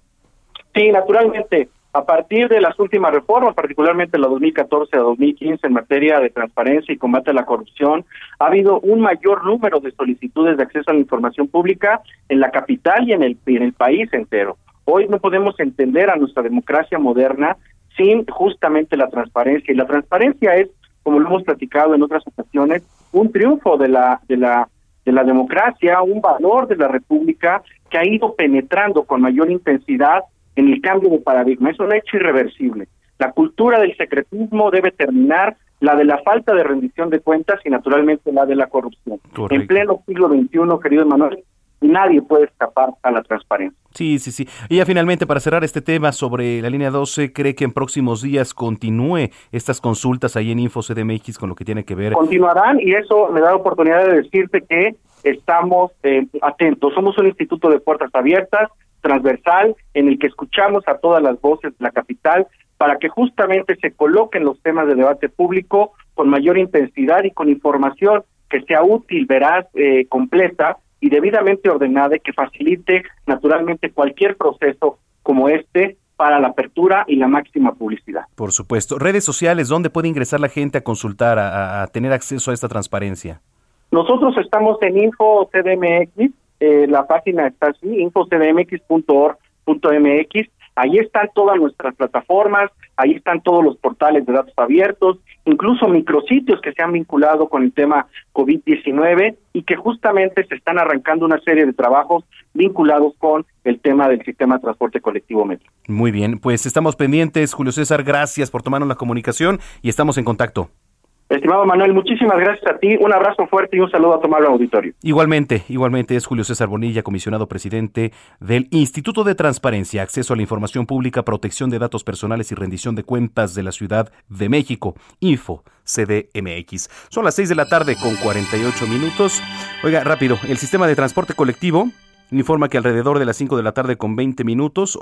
S13: Sí, naturalmente. A partir de las últimas reformas, particularmente la 2014 a 2015 en materia de transparencia y combate a la corrupción, ha habido un mayor número de solicitudes de acceso a la información pública en la capital y en el, en el país entero. Hoy no podemos entender a nuestra democracia moderna sin justamente la transparencia. Y la transparencia es, como lo hemos platicado en otras ocasiones, un triunfo de la, de la, de la democracia, un valor de la república que ha ido penetrando con mayor intensidad en el cambio de paradigma. Es un hecho irreversible. La cultura del secretismo debe terminar, la de la falta de rendición de cuentas y naturalmente la de la corrupción. En pleno siglo XXI, querido Manuel, nadie puede escapar a la transparencia.
S1: Sí, sí, sí. Y ya finalmente, para cerrar este tema sobre la línea 12, ¿cree que en próximos días continúe estas consultas ahí en InfoCDMX con lo que tiene que ver?
S13: Continuarán y eso me da la oportunidad de decirte que estamos eh, atentos. Somos un instituto de puertas abiertas, transversal en el que escuchamos a todas las voces de la capital para que justamente se coloquen los temas de debate público con mayor intensidad y con información que sea útil, veraz, eh, completa y debidamente ordenada y que facilite naturalmente cualquier proceso como este para la apertura y la máxima publicidad.
S1: Por supuesto. Redes sociales, ¿dónde puede ingresar la gente a consultar, a, a tener acceso a esta transparencia?
S13: Nosotros estamos en Info CDMX, eh, la página está así, infocdmx.org.mx. Ahí están todas nuestras plataformas, ahí están todos los portales de datos abiertos, incluso micrositios que se han vinculado con el tema COVID-19 y que justamente se están arrancando una serie de trabajos vinculados con el tema del sistema de transporte colectivo metro.
S1: Muy bien, pues estamos pendientes. Julio César, gracias por tomarnos la comunicación y estamos en contacto.
S13: Estimado Manuel, muchísimas gracias a ti, un abrazo fuerte y un saludo a tu amable auditorio.
S1: Igualmente, igualmente es Julio César Bonilla, comisionado presidente del Instituto de Transparencia, Acceso a la Información Pública, Protección de Datos Personales y Rendición de Cuentas de la Ciudad de México, Info CDMX. Son las 6 de la tarde con 48 minutos. Oiga, rápido, el sistema de transporte colectivo informa que alrededor de las 5 de la tarde con 20 minutos,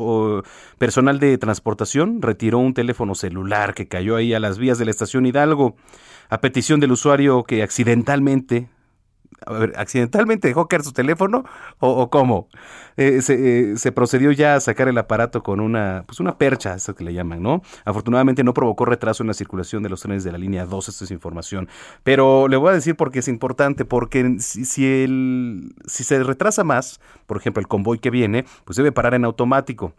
S1: personal de transportación retiró un teléfono celular que cayó ahí a las vías de la estación Hidalgo a petición del usuario que accidentalmente a ver, ¿accidentalmente dejó caer su teléfono o, cómo? Eh, se, eh, se, procedió ya a sacar el aparato con una, pues una percha, eso que le llaman, ¿no? Afortunadamente no provocó retraso en la circulación de los trenes de la línea 2, esto es información. Pero le voy a decir porque es importante, porque si, el, si se retrasa más, por ejemplo, el convoy que viene, pues debe parar en automático.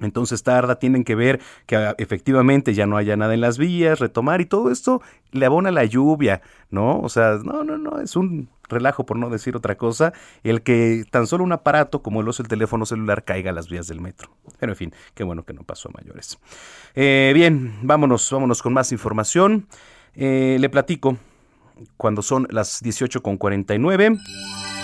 S1: Entonces tarda, tienen que ver que ah, efectivamente ya no haya nada en las vías, retomar y todo esto le abona la lluvia, ¿no? O sea, no, no, no, es un relajo por no decir otra cosa, el que tan solo un aparato como el oso el teléfono celular caiga a las vías del metro. Pero en fin, qué bueno que no pasó a mayores. Eh, bien, vámonos, vámonos con más información. Eh, le platico cuando son las 18.49.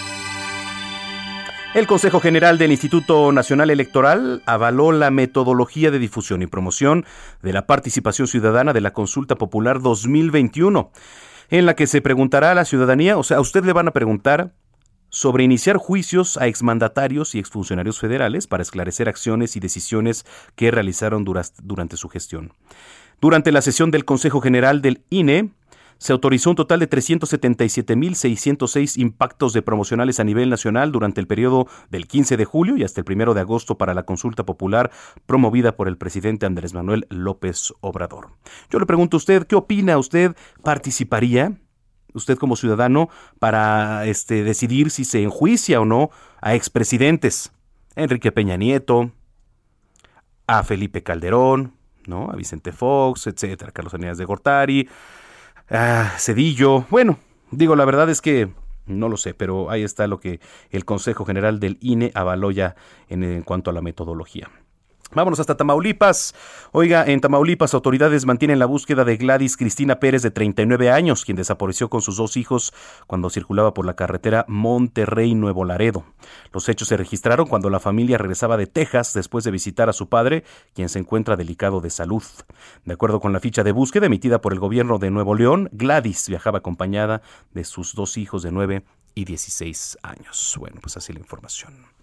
S1: El Consejo General del Instituto Nacional Electoral avaló la metodología de difusión y promoción de la participación ciudadana de la Consulta Popular 2021, en la que se preguntará a la ciudadanía, o sea, a usted le van a preguntar sobre iniciar juicios a exmandatarios y exfuncionarios federales para esclarecer acciones y decisiones que realizaron durante su gestión. Durante la sesión del Consejo General del INE, se autorizó un total de 377.606 impactos de promocionales a nivel nacional durante el periodo del 15 de julio y hasta el 1 de agosto para la consulta popular promovida por el presidente Andrés Manuel López Obrador. Yo le pregunto a usted, ¿qué opina usted? ¿Participaría? usted como ciudadano para este, decidir si se enjuicia o no a expresidentes, Enrique Peña Nieto, a Felipe Calderón, ¿no? a Vicente Fox, etcétera, Carlos Aníbal de Gortari, ah, Cedillo. Bueno, digo, la verdad es que no lo sé, pero ahí está lo que el Consejo General del INE avaló ya en, en cuanto a la metodología. Vámonos hasta Tamaulipas. Oiga, en Tamaulipas autoridades mantienen la búsqueda de Gladys Cristina Pérez de 39 años, quien desapareció con sus dos hijos cuando circulaba por la carretera Monterrey-Nuevo Laredo. Los hechos se registraron cuando la familia regresaba de Texas después de visitar a su padre, quien se encuentra delicado de salud. De acuerdo con la ficha de búsqueda emitida por el gobierno de Nuevo León, Gladys viajaba acompañada de sus dos hijos de 9 y 16 años. Bueno, pues así la información.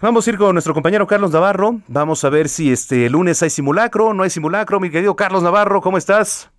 S1: Vamos a ir con nuestro compañero Carlos Navarro. Vamos a ver si este lunes hay simulacro, no hay simulacro. Mi querido Carlos Navarro, ¿cómo estás?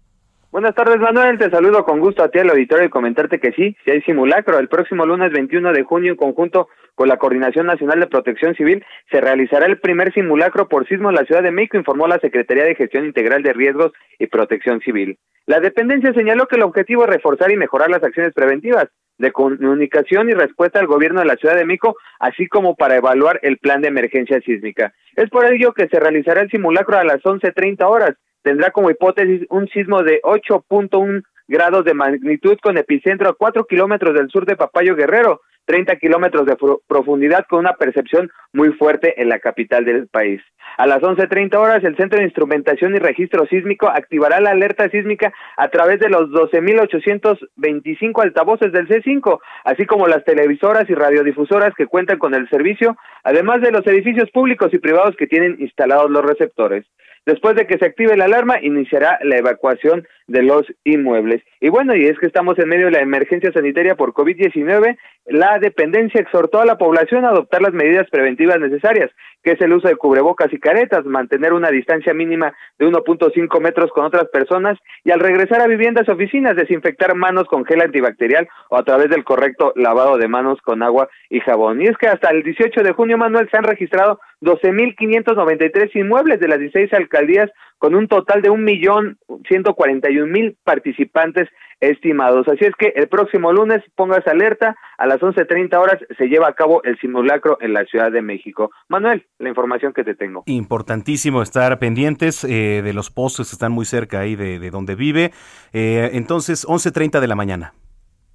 S14: Buenas tardes, Manuel. Te saludo con gusto a ti al auditorio y comentarte que sí, si hay simulacro. El próximo lunes 21 de junio, en conjunto con la Coordinación Nacional de Protección Civil, se realizará el primer simulacro por sismo en la Ciudad de México, informó la Secretaría de Gestión Integral de Riesgos y Protección Civil. La dependencia señaló que el objetivo es reforzar y mejorar las acciones preventivas de comunicación y respuesta al gobierno de la Ciudad de México, así como para evaluar el plan de emergencia sísmica. Es por ello que se realizará el simulacro a las 11.30 horas. Tendrá como hipótesis un sismo de 8.1 grados de magnitud con epicentro a 4 kilómetros del sur de Papayo Guerrero. 30 kilómetros de profundidad con una percepción muy fuerte en la capital del país. A las 11.30 horas, el Centro de Instrumentación y Registro Sísmico activará la alerta sísmica a través de los 12.825 altavoces del C5, así como las televisoras y radiodifusoras que cuentan con el servicio, además de los edificios públicos y privados que tienen instalados los receptores. Después de que se active la alarma, iniciará la evacuación de los inmuebles. Y bueno, y es que estamos en medio de la emergencia sanitaria por COVID-19, la dependencia exhortó a la población a adoptar las medidas preventivas necesarias, que es el uso de cubrebocas y caretas, mantener una distancia mínima de 1.5 metros con otras personas y al regresar a viviendas o oficinas desinfectar manos con gel antibacterial o a través del correcto lavado de manos con agua y jabón. Y es que hasta el 18 de junio, Manuel, se han registrado 12.593 inmuebles de las 16 alcaldías con un total de un millón ciento cuarenta y un mil participantes estimados. Así es que el próximo lunes pongas alerta, a las once treinta horas se lleva a cabo el simulacro en la Ciudad de México. Manuel, la información que te tengo.
S1: Importantísimo estar pendientes eh, de los postes están muy cerca ahí de, de donde vive. Eh, entonces, once treinta de la mañana.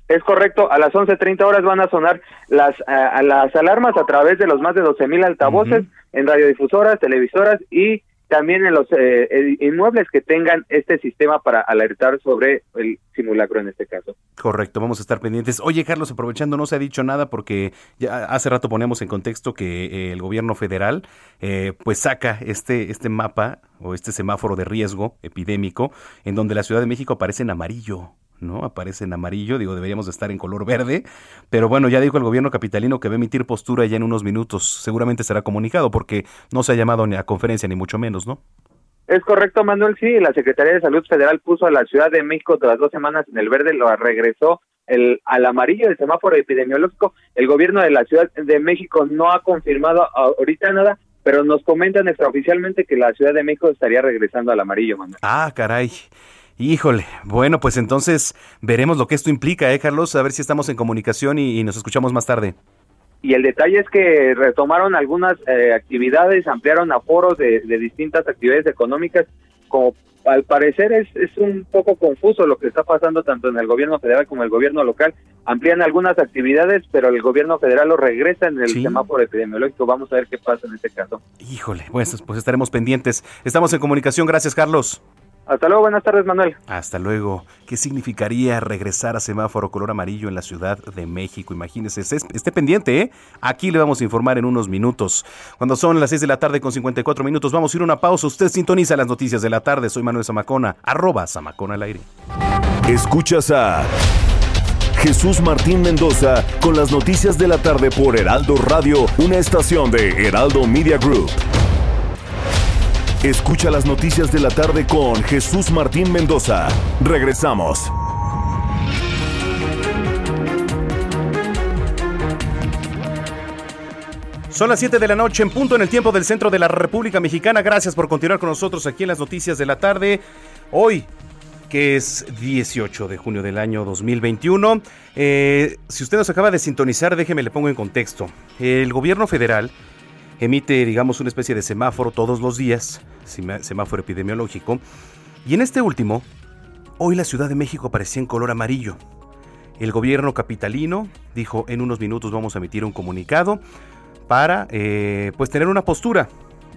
S14: Es correcto, a las once treinta horas van a sonar las, las alarmas a través de los más de doce mil altavoces en radiodifusoras, televisoras y también en los eh, inmuebles que tengan este sistema para alertar sobre el simulacro en este caso.
S1: Correcto, vamos a estar pendientes. Oye, Carlos, aprovechando, no se ha dicho nada porque ya hace rato ponemos en contexto que eh, el gobierno federal eh, pues saca este, este mapa o este semáforo de riesgo epidémico en donde la Ciudad de México aparece en amarillo. ¿No? Aparece en amarillo, digo, deberíamos de estar en color verde, pero bueno, ya dijo el gobierno capitalino que va a emitir postura ya en unos minutos, seguramente será comunicado porque no se ha llamado ni a conferencia ni mucho menos, ¿no?
S14: Es correcto, Manuel, sí, la Secretaría de Salud Federal puso a la Ciudad de México tras dos semanas en el verde, lo regresó el, al amarillo del semáforo epidemiológico. El gobierno de la Ciudad de México no ha confirmado ahorita nada, pero nos comentan extraoficialmente que la Ciudad de México estaría regresando al amarillo, Manuel.
S1: Ah, caray. Híjole, bueno, pues entonces veremos lo que esto implica, ¿eh, Carlos? A ver si estamos en comunicación y, nos escuchamos más tarde.
S14: Y el detalle es que retomaron algunas eh, actividades, ampliaron aforos de, de distintas actividades económicas, como al parecer es, es un poco confuso lo que está pasando tanto en el gobierno federal como en el gobierno local. Amplían algunas actividades, pero el gobierno federal lo regresa en el semáforo epidemiológico. Vamos a ver qué pasa en este caso.
S1: Híjole, pues, pues estaremos pendientes. Estamos en comunicación. Gracias, Carlos.
S14: Hasta luego, buenas tardes, Manuel.
S1: Hasta luego. ¿Qué significaría regresar a semáforo color amarillo en la Ciudad de México? Imagínese, esté pendiente, ¿eh? Aquí le vamos a informar en unos minutos. Cuando son las 6 de la tarde con 54 minutos, vamos a ir a una pausa. Usted sintoniza las noticias de la tarde. Soy Manuel Zamacona, arroba Zamacona al aire.
S15: Escuchas a Jesús Martín Mendoza con las noticias de la tarde por Heraldo Radio, una estación de Heraldo Media Group. Escucha las noticias de la tarde con Jesús Martín Mendoza. Regresamos.
S1: Son las 7 de la noche en punto en el tiempo del centro de la República Mexicana. Gracias por continuar con nosotros aquí en las noticias de la tarde. Hoy, que es 18 de junio del año 2021. Eh, si usted nos acaba de sintonizar, déjeme le pongo en contexto. El gobierno federal emite, digamos, una especie de semáforo todos los días, semáforo epidemiológico, y en este último, hoy la Ciudad de México aparecía en color amarillo. El gobierno capitalino dijo en unos minutos vamos a emitir un comunicado para eh, pues tener una postura.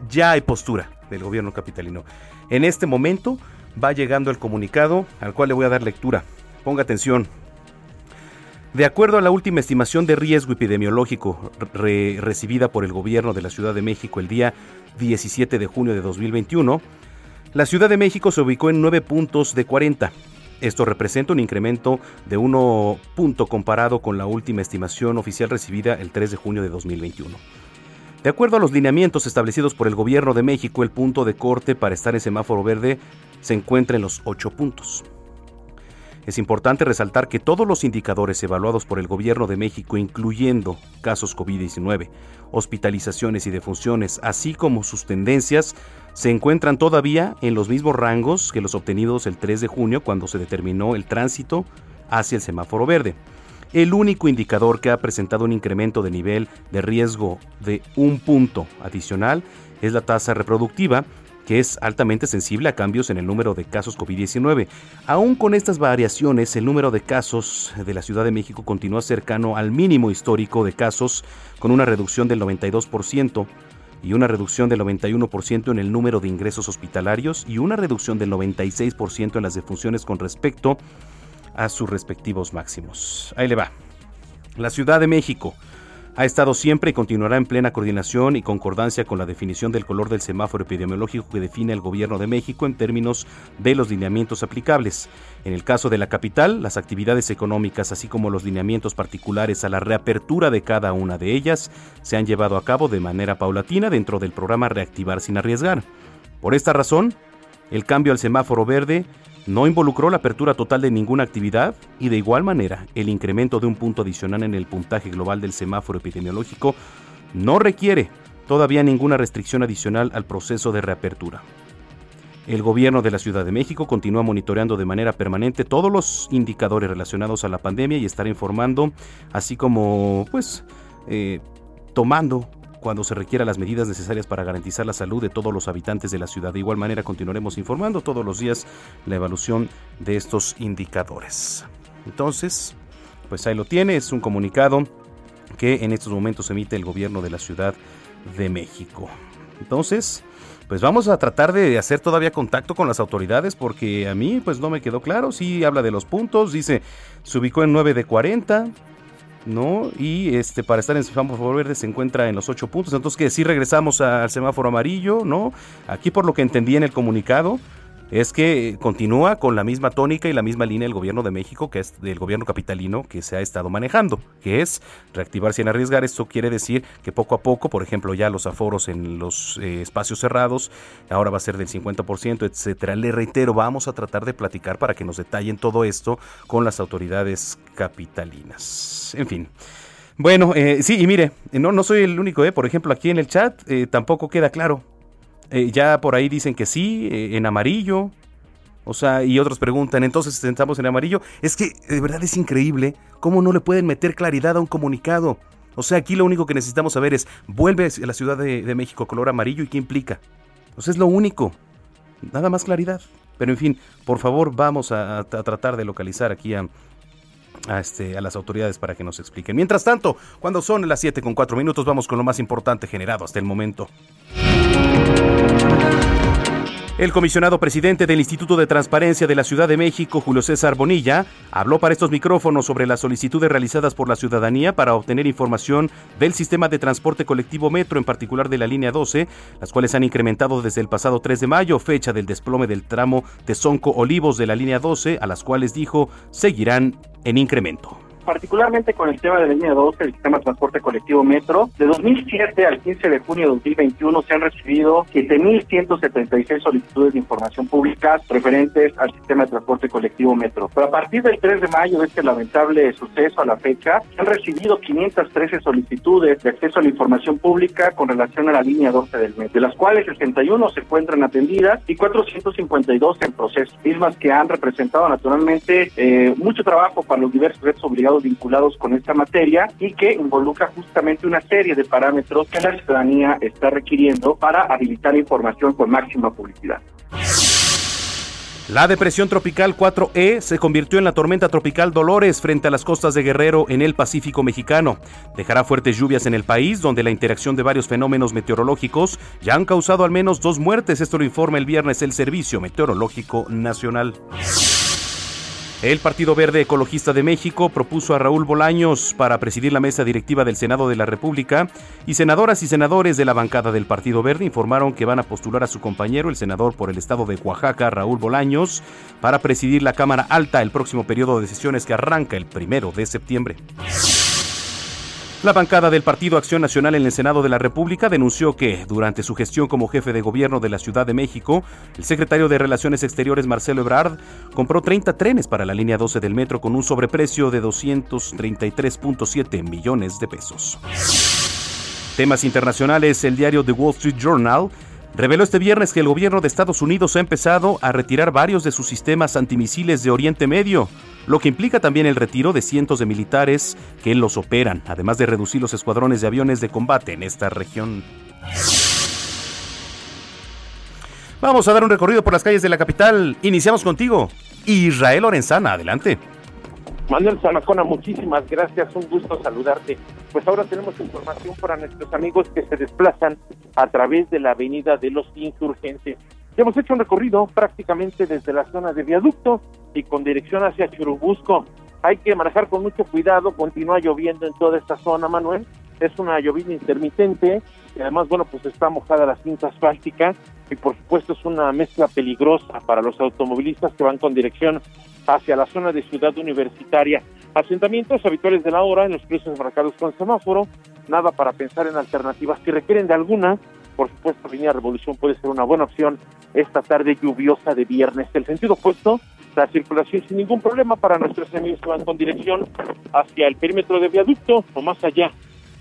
S1: Ya hay postura del gobierno capitalino. En este momento va llegando el comunicado al cual le voy a dar lectura. Ponga atención, de acuerdo a la última estimación de riesgo epidemiológico recibida por el gobierno de la Ciudad de México el día 17 de junio de 2021, la Ciudad de México se ubicó en 9 puntos de 40. Esto representa un incremento de 1 punto comparado con la última estimación oficial recibida el 3 de junio de 2021. De acuerdo a los lineamientos establecidos por el Gobierno de México, el punto de corte para estar en semáforo verde se encuentra en los 8 puntos. Es importante resaltar que todos los indicadores evaluados por el Gobierno de México, incluyendo casos COVID-19, hospitalizaciones y defunciones, así como sus tendencias, se encuentran todavía en los mismos rangos que los obtenidos el 3 de junio cuando se determinó el tránsito hacia el semáforo verde. El único indicador que ha presentado un incremento de nivel de riesgo de un punto adicional es la tasa reproductiva, que es altamente sensible a cambios en el número de casos COVID-19. Aún con estas variaciones, el número de casos de la Ciudad de México continúa cercano al mínimo histórico de casos, con una reducción del 92% y una reducción del 91% en el número de ingresos hospitalarios y una reducción del 96% en las defunciones con respecto a sus respectivos máximos. Ahí le va. La Ciudad de México ha estado siempre y continuará en plena coordinación y concordancia con la definición del color del semáforo epidemiológico que define el Gobierno de México en términos de los lineamientos aplicables. En el caso de la capital, las actividades económicas, así como los lineamientos particulares a la reapertura de cada una de ellas, se han llevado a cabo de manera paulatina dentro del programa Reactivar sin arriesgar. Por esta razón, el cambio al semáforo verde no involucró la apertura total de ninguna actividad y de igual manera el incremento de un punto adicional en el puntaje global del semáforo epidemiológico no requiere todavía ninguna restricción adicional al proceso de reapertura. El gobierno de la Ciudad de México continúa monitoreando de manera permanente todos los indicadores relacionados a la pandemia y estará informando, así como pues eh, tomando cuando se requiera las medidas necesarias para garantizar la salud de todos los habitantes de la ciudad. De igual manera continuaremos informando todos los días la evaluación de estos indicadores. Entonces, pues ahí lo tiene, es un comunicado que en estos momentos emite el gobierno de la Ciudad de México. Entonces, pues vamos a tratar de hacer todavía contacto con las autoridades porque a mí pues no me quedó claro. Sí habla de los puntos, dice se ubicó en 9 de 40, ¿no? Y este para estar en semáforo verde se encuentra en los 8 puntos. Entonces que sí regresamos al semáforo amarillo, ¿no? Aquí por lo que entendí en el comunicado, es que continúa con la misma tónica y la misma línea el gobierno de México, que es del gobierno capitalino que se ha estado manejando, que es reactivar sin arriesgar. Esto quiere decir que poco a poco, por ejemplo, ya los aforos en los eh, espacios cerrados, ahora va a ser del 50%, etcétera. Le reitero, vamos a tratar de platicar para que nos detallen todo esto con las autoridades capitalinas. En fin. Bueno, eh, sí, y mire, no, no soy el único, eh. por ejemplo, aquí en el chat tampoco queda claro eh, ya por ahí dicen que sí, eh, en amarillo. O sea, y otros preguntan, entonces estamos en amarillo. Es que de verdad es increíble cómo no le pueden meter claridad a un comunicado. O sea, aquí lo único que necesitamos saber es, vuelve a la Ciudad de, México color amarillo y qué implica. O sea, es lo único. Nada más claridad. Pero en fin, por favor, vamos a, tratar de localizar aquí a, este, a las autoridades para que nos expliquen. Mientras tanto, cuando son las 7 con 4 minutos, vamos con lo más importante generado hasta el momento. El comisionado presidente del Instituto de Transparencia de la Ciudad de México, Julio César Bonilla, habló para estos micrófonos sobre las solicitudes realizadas por la ciudadanía para obtener información del sistema de transporte colectivo Metro, en particular de la línea 12, las cuales han incrementado desde el pasado 3 de mayo, fecha del desplome del tramo de Sonco Olivos de la línea 12, a las cuales dijo seguirán en incremento
S13: particularmente con el tema de la línea 12, el sistema de transporte colectivo Metro. De 2007 al 15 de junio de 2021 se han recibido 7.176 solicitudes de información pública referentes al sistema de transporte colectivo Metro. Pero a partir del 3 de mayo de este lamentable suceso a la fecha, se han recibido 513 solicitudes de acceso a la información pública con relación a la línea 12 del Metro, de las cuales 61 se encuentran atendidas y 452 en proceso, mismas que han representado naturalmente eh, mucho trabajo para los diversos retos obligados vinculados con esta materia y que involucra justamente una serie de parámetros que la ciudadanía está requiriendo para habilitar información con máxima publicidad.
S1: La depresión tropical 4E se convirtió en la tormenta tropical Dolores frente a las costas de Guerrero en el Pacífico mexicano. Dejará fuertes lluvias en el país, donde la interacción de varios fenómenos meteorológicos ya han causado al menos dos muertes. Esto lo informa el viernes el Servicio Meteorológico Nacional. El Partido Verde Ecologista de México propuso a Raúl Bolaños para presidir la mesa directiva del Senado de la República y senadoras y senadores de la bancada del Partido Verde informaron que van a postular a su compañero, el senador por el estado de Oaxaca, Raúl Bolaños, para presidir la Cámara Alta el próximo periodo de sesiones que arranca el primero de septiembre. La bancada del Partido Acción Nacional en el Senado de la República denunció que, durante su gestión como jefe de gobierno de la Ciudad de México, el secretario de Relaciones Exteriores Marcelo Ebrard compró 30 trenes para la línea 12 del metro con un sobreprecio de 233.7 millones de pesos. Temas internacionales, el diario The Wall Street Journal reveló este viernes que el gobierno de Estados Unidos ha empezado a retirar varios de sus sistemas antimisiles de Oriente Medio, lo que implica también el retiro de cientos de militares que los operan, además de reducir los escuadrones de aviones de combate en esta región. Vamos a dar un recorrido por las calles de la capital. Iniciamos contigo, Israel Lorenzana, adelante.
S16: Manuel Zamacona, muchísimas gracias, un gusto saludarte. Pues ahora tenemos información para nuestros amigos que se desplazan a través de la avenida de los insurgentes. Ya hemos hecho un recorrido prácticamente desde la zona de viaducto y con dirección hacia Churubusco. Hay que manejar con mucho cuidado, continúa lloviendo en toda esta zona, Manuel. Es una llovida intermitente y además, bueno, pues está mojada la cinta asfáltica y por supuesto es una mezcla peligrosa para los automovilistas que van con dirección hacia la zona de Ciudad Universitaria. Asentamientos habituales de la hora en los cruces marcados con semáforo, nada para pensar en alternativas. Si requieren de alguna, por supuesto, Avenida Revolución puede ser una buena opción esta tarde lluviosa de viernes. El sentido opuesto, la circulación sin ningún problema para nuestros amigos que van con dirección hacia el perímetro de viaducto o más allá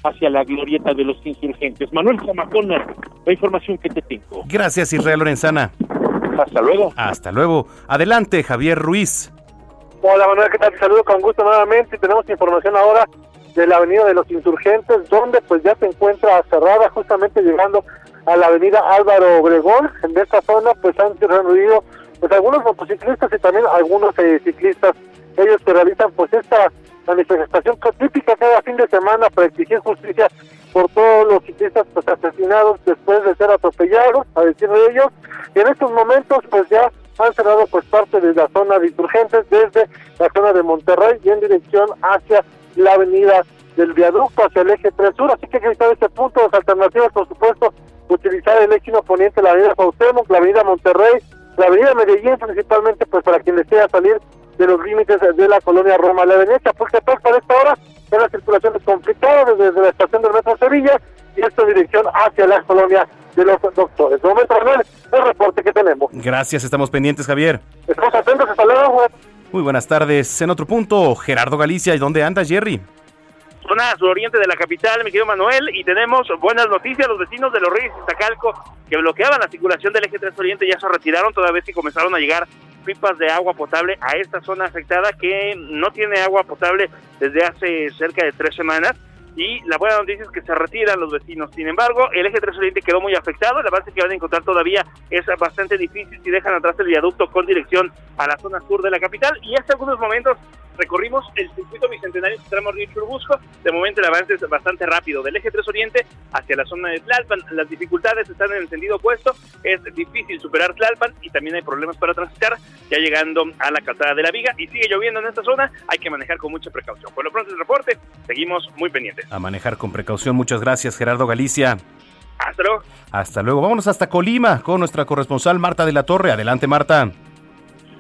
S16: hacia la glorieta de los insurgentes. Manuel Zamacona, la información que te tengo.
S1: Gracias, Israel Lorenzana.
S16: Hasta luego.
S1: Hasta luego. Adelante, Javier Ruiz.
S6: Hola Manuel, ¿qué tal? Te saludo con gusto nuevamente. Tenemos información ahora de la Avenida de los Insurgentes, donde pues ya se encuentra cerrada, justamente llegando a la Avenida Álvaro Obregón. En esta zona pues han reunido pues algunos motociclistas y también algunos eh, ciclistas, ellos que realizan pues esta manifestación típica cada fin de semana para exigir justicia por todos los ciclistas pues, asesinados después de ser atropellados, a decir de ellos. Y en estos momentos pues ya han cerrado pues parte de la zona de insurgentes desde la zona de Monterrey y en dirección hacia la avenida del viaducto hacia el eje 3 sur, así que hay que evitar este punto, las alternativas por supuesto, utilizar el eje poniente, la avenida Cuauhtémoc, la avenida Monterrey, la avenida Medellín principalmente pues para quien desea salir de los límites de la colonia Roma. La avenida Chapultepec para esta hora en la circulación es complicada desde la estación del metro Sevilla y esta dirección hacia la colonia de los doctores. De momento, Manuel, el reporte que tenemos.
S1: Gracias, estamos pendientes, Javier.
S6: Estamos atentos, hasta luego.
S1: Muy buenas tardes. En otro punto, Gerardo Galicia, ¿y dónde anda Jerry?
S7: Zona suroriente de la capital, mi querido Manuel, y tenemos buenas noticias. Los vecinos de Los Reyes y Tacalco que bloqueaban la circulación del eje 3 Oriente ya se retiraron, toda vez que comenzaron a llegar pipas de agua potable a esta zona afectada que no tiene agua potable desde hace cerca de tres semanas y la buena noticia es que se retiran los vecinos. Sin embargo, el eje 3 Oriente quedó muy afectado, el avance que van a encontrar todavía es bastante difícil si dejan atrás el viaducto con dirección a la zona sur de la capital y hace algunos momentos recorrimos el circuito bicentenario tramo Río Churubusco. De momento el avance es bastante rápido. Del eje 3 Oriente hacia la zona de Tlalpan, las dificultades están en el sentido opuesto. Es difícil superar Tlalpan y también hay problemas para transitar ya llegando a la calzada de la Viga. Y sigue lloviendo en esta zona, hay que manejar con mucha precaución. Por lo pronto el reporte, seguimos muy pendientes.
S1: A manejar con precaución. Muchas gracias, Gerardo Galicia.
S7: Hasta luego.
S1: Hasta luego. Vámonos hasta Colima con nuestra corresponsal Marta de la Torre. Adelante, Marta.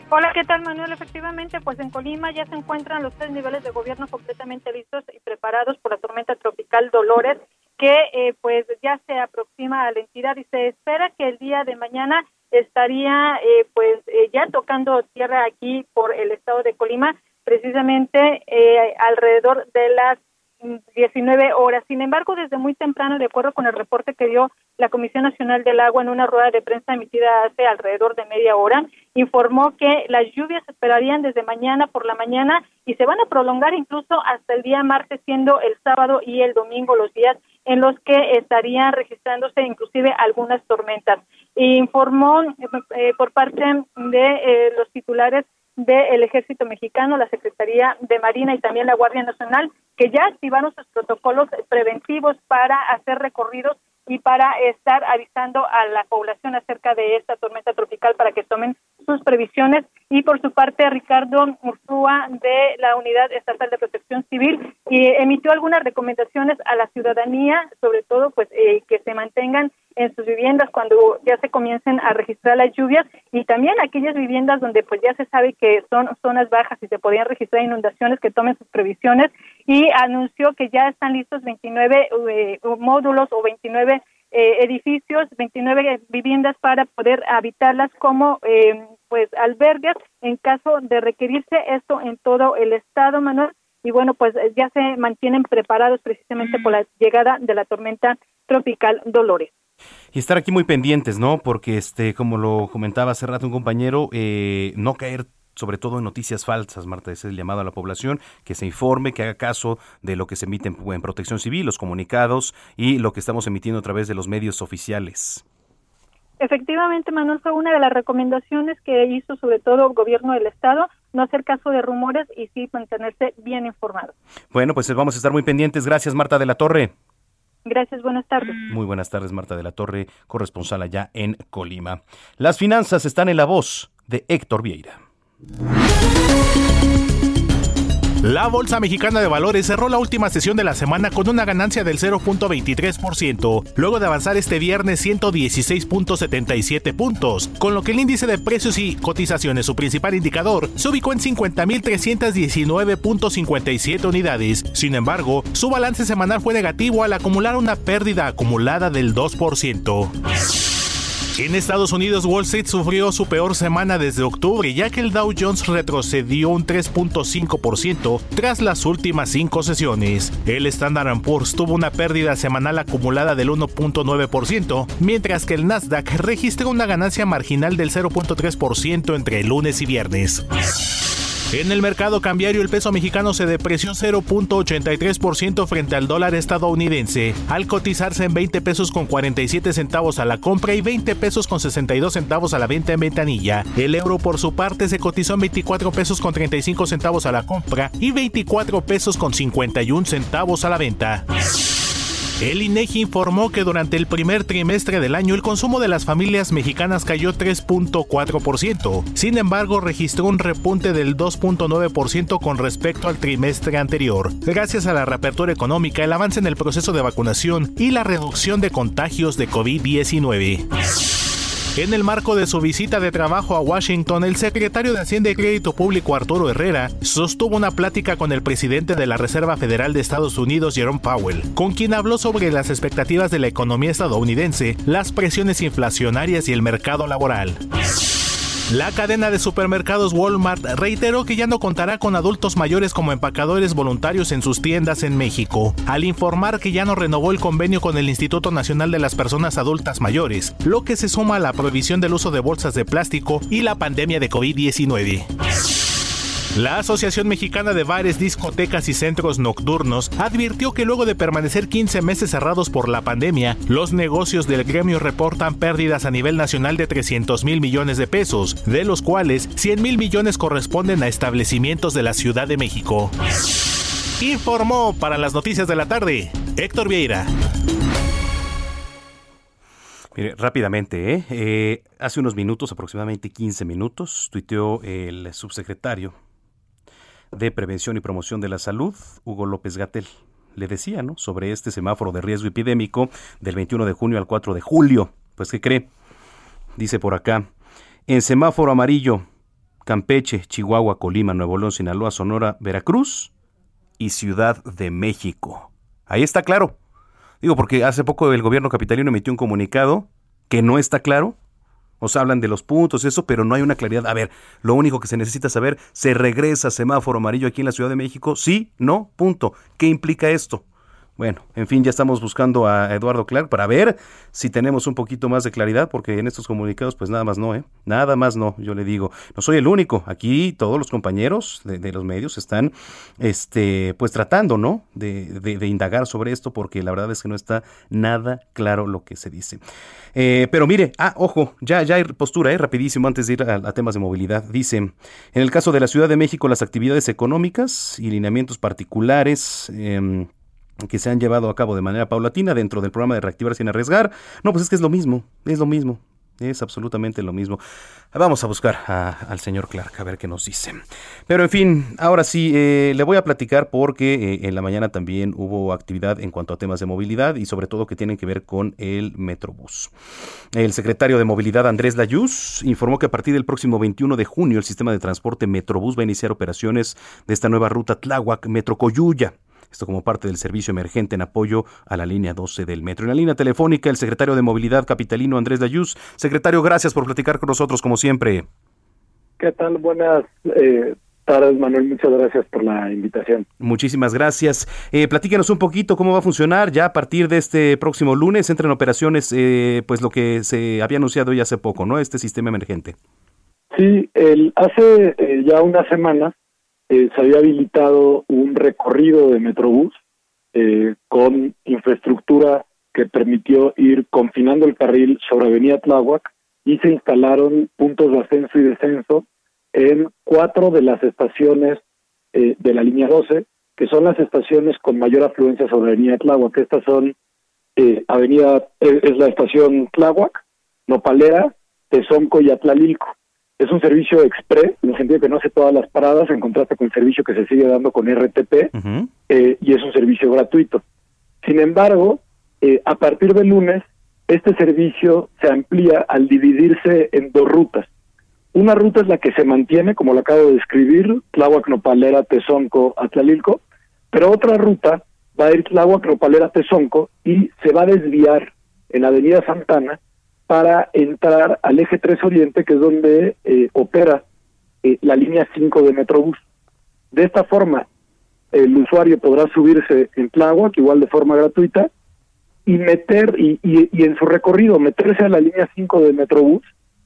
S17: Hola, ¿qué tal Manuel? Efectivamente, pues en Colima ya se encuentran los tres niveles de gobierno completamente listos y preparados por la tormenta tropical Dolores, que eh, pues ya se aproxima a la entidad y se espera que el día de mañana estaría eh, pues eh, ya tocando tierra aquí por el estado de Colima, precisamente alrededor de las 19 horas. Sin embargo, desde muy temprano, de acuerdo con el reporte que dio la Comisión Nacional del Agua en una rueda de prensa emitida hace alrededor de media hora, informó que las lluvias se esperarían desde mañana por la mañana y se van a prolongar incluso hasta el día martes, siendo el sábado y el domingo los días en los que estarían registrándose inclusive algunas tormentas. Informó eh, por parte de eh, los titulares del Ejército Mexicano, la Secretaría de Marina y también la Guardia Nacional, que ya activaron sus protocolos preventivos para hacer recorridos y para estar avisando a la población acerca de esta tormenta tropical para que tomen sus previsiones. Y por su parte, Ricardo Ursúa de la Unidad Estatal de Protección Civil y emitió algunas recomendaciones a la ciudadanía, sobre todo pues eh, que se mantengan en sus viviendas cuando ya se comiencen a registrar las lluvias y también aquellas viviendas donde pues ya se sabe que son zonas bajas y se podían registrar inundaciones que tomen sus previsiones y anunció que ya están listos 29 eh, módulos o 29 eh, edificios, 29 viviendas para poder habitarlas como eh, pues albergues en caso de requerirse esto en todo el estado, Manuel. Y bueno, pues ya se mantienen preparados precisamente por la llegada de la tormenta tropical Dolores.
S1: Y estar aquí muy pendientes, ¿no? Porque, este, como lo comentaba hace rato un compañero, eh, no caer sobre todo en noticias falsas, Marta, ese es el llamado a la población, que se informe, que haga caso de lo que se emite en, Protección Civil, los comunicados y lo que estamos emitiendo a través de los medios oficiales.
S17: Efectivamente, Manuel, fue una de las recomendaciones que hizo sobre todo el gobierno del Estado, no hacer caso de rumores y sí mantenerse bien informado.
S1: Bueno, pues vamos a estar muy pendientes. Gracias, Marta de la Torre.
S17: Gracias, buenas tardes.
S1: Muy buenas tardes, Marta de la Torre, corresponsal allá en Colima. Las finanzas están en la voz de Héctor Vieira.
S18: La Bolsa Mexicana de Valores cerró la última sesión de la semana con una ganancia del 0.23%, luego de avanzar este viernes 116.77 puntos, con lo que el índice de precios y cotizaciones, su principal indicador, se ubicó en 50.319.57 unidades. Sin embargo, su balance semanal fue negativo al acumular una pérdida acumulada del 2%. En Estados Unidos, Wall Street sufrió su peor semana desde octubre, ya que el Dow Jones retrocedió un 3.5% tras las últimas cinco sesiones. El Standard Poor's tuvo una pérdida semanal acumulada del 1.9%, mientras que el Nasdaq registró una ganancia marginal del 0.3% entre lunes y viernes. En el mercado cambiario el peso mexicano se depreció 0.83% frente al dólar estadounidense, al cotizarse en 20 pesos con 47 centavos a la compra y 20 pesos con 62 centavos a la venta en ventanilla. El euro por su parte se cotizó en 24 pesos con 35 centavos a la compra y 24 pesos con 51 centavos a la venta. El INEGI informó que durante el primer trimestre del año el consumo de las familias mexicanas cayó 3.4%. Sin embargo, registró un repunte del 2.9% con respecto al trimestre anterior, gracias a la reapertura económica, el avance en el proceso de vacunación y la reducción de contagios de COVID-19. En el marco de su visita de trabajo a Washington, el secretario de Hacienda y Crédito Público Arturo Herrera sostuvo una plática con el presidente de la Reserva Federal de Estados Unidos, Jerome Powell, con quien habló sobre las expectativas de la economía estadounidense, las presiones inflacionarias y el mercado laboral. La cadena de supermercados Walmart reiteró que ya no contará con adultos mayores como empacadores voluntarios en sus tiendas en México, al informar que ya no renovó el convenio con el Instituto Nacional de las Personas Adultas Mayores, lo que se suma a la prohibición del uso de bolsas de plástico y la pandemia de COVID-19. La Asociación Mexicana de Bares, Discotecas y Centros Nocturnos advirtió que luego de permanecer 15 meses cerrados por la pandemia, los negocios del gremio reportan pérdidas a nivel nacional de 300 mil millones de pesos, de los cuales 100 mil millones corresponden a establecimientos de la Ciudad de México. Informó para las noticias de la tarde Héctor Vieira.
S1: Mire, rápidamente, ¿eh? Eh, hace unos minutos, aproximadamente 15 minutos, tuiteó el subsecretario de Prevención y Promoción de la Salud, Hugo López Gatel. Le decía, ¿no? Sobre este semáforo de riesgo epidémico del 21 de junio al 4 de julio. Pues, ¿qué cree? Dice por acá, en semáforo amarillo, Campeche, Chihuahua, Colima, Nuevo León, Sinaloa, Sonora, Veracruz y Ciudad de México. Ahí está claro. Digo, porque hace poco el gobierno capitalino emitió un comunicado que no está claro os hablan de los puntos, eso, pero no hay una claridad. A ver, lo único que se necesita saber, ¿se regresa semáforo amarillo aquí en la Ciudad de México? Sí, no, punto. ¿Qué implica esto? Bueno, en fin, ya estamos buscando a Eduardo Clark para ver si tenemos un poquito más de claridad, porque en estos comunicados, pues nada más no, ¿eh? Nada más no, yo le digo. No soy el único. Aquí todos los compañeros de, los medios están, este, pues tratando, ¿no? De, de, indagar sobre esto, porque la verdad es que no está nada claro lo que se dice. Eh, pero mire, ah, ojo, ya, ya hay postura, ¿eh? Rapidísimo, antes de ir a, temas de movilidad. Dice, en el caso de la Ciudad de México, las actividades económicas y lineamientos particulares, eh, que se han llevado a cabo de manera paulatina dentro del programa de reactivar sin arriesgar. No, pues es que es lo mismo, es lo mismo. Es absolutamente lo mismo. Vamos a buscar al señor Clark a ver qué nos dice. Pero en fin, ahora sí, eh, le voy a platicar porque eh, en la mañana también hubo actividad en cuanto a temas de movilidad y sobre todo que tienen que ver con el Metrobús. El secretario de Movilidad Andrés Layuz informó que a partir del próximo 21 de junio el sistema de transporte Metrobús va a iniciar operaciones de esta nueva ruta Tláhuac Metrocoyuya. Esto como parte del servicio emergente en apoyo a la línea 12 del metro. En la línea telefónica, el secretario de Movilidad Capitalino, Andrés Dayuz. Secretario, gracias por platicar con nosotros, como siempre.
S19: ¿Qué tal? Buenas eh, tardes, Manuel. Muchas gracias por la invitación.
S1: Muchísimas gracias. Eh, platíquenos un poquito cómo va a funcionar ya a partir de este próximo lunes. Entra en operaciones, eh, pues lo que se había anunciado ya hace poco, ¿no? Este sistema emergente.
S19: Sí, el, hace eh, ya una semana eh, se había habilitado un recorrido de Metrobús eh, con infraestructura que permitió ir confinando el carril sobre Avenida Tláhuac y se instalaron puntos de ascenso y descenso en cuatro de las estaciones eh, de la línea 12, que son las estaciones con mayor afluencia sobre Avenida Tláhuac. Estas son Avenida, es la estación Tláhuac, Nopalera, Tezonco y Atlalilco. Es un servicio express, en el sentido que no hace todas las paradas, en contraste con el servicio que se sigue dando con RTP, eh, y es un servicio gratuito. Sin embargo, eh, a partir del lunes, este servicio se amplía al dividirse en dos rutas. Una ruta es la que se mantiene, como lo acabo de describir, Tláhuac, Nopalera, Tezonco, Atlalilco, pero otra ruta va a ir Tláhuac, Nopalera, Tezonco y se va a desviar en Avenida Santana para entrar al eje 3 Oriente, que es donde eh, opera eh, la línea 5 de Metrobús. De esta forma, el usuario podrá subirse en Tláhuac, igual de forma gratuita, y meter, y, y, en su recorrido, meterse a la línea 5 de Metrobús,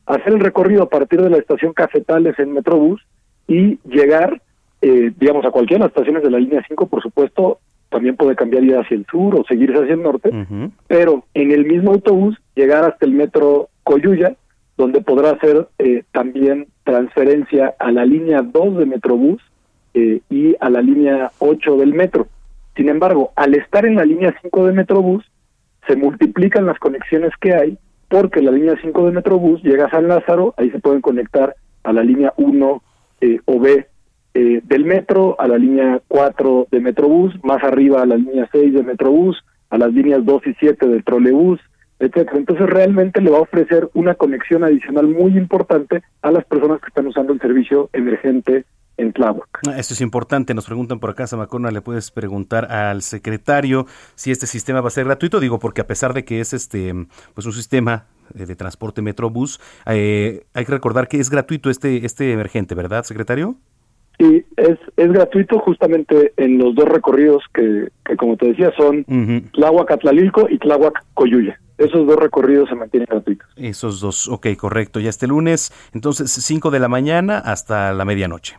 S19: hacer el recorrido a partir de la estación Cafetales en Metrobús, y llegar, eh, digamos, a cualquiera de las estaciones de la línea 5, por supuesto, también puede cambiar ir hacia el sur o seguirse hacia el norte, pero en el mismo autobús llegar hasta el metro Coyuya, donde podrá hacer eh, también transferencia a la línea 2 de Metrobús eh, y a la línea 8 del metro. Sin embargo, al estar en la línea 5 de Metrobús, se multiplican las conexiones que hay porque la línea 5 de Metrobús llega a San Lázaro, ahí se pueden conectar a la línea 1 eh, o B eh, del metro, a la línea 4 de Metrobús, más arriba a la línea 6 de Metrobús, a las líneas 2 y 7 del trolebús, etcétera. Entonces realmente le va a ofrecer una conexión adicional muy importante a las personas que están usando el servicio emergente en Tláhuac.
S1: Ah, esto es importante. Nos preguntan por acá, Samacona, le puedes preguntar al secretario si este sistema va a ser gratuito. Digo, porque a pesar de que es este, pues un sistema eh, de transporte Metrobús, eh, hay que recordar que es gratuito este, este emergente, ¿verdad, secretario?
S19: Sí, es, es gratuito justamente en los dos recorridos que, que como te decía, son Tláhuac-Atlalilco y Tláhuac-Coyuya. Esos dos recorridos se mantienen gratuitos.
S1: Esos dos, ok, correcto. Ya este lunes, entonces 5 de la mañana hasta la medianoche.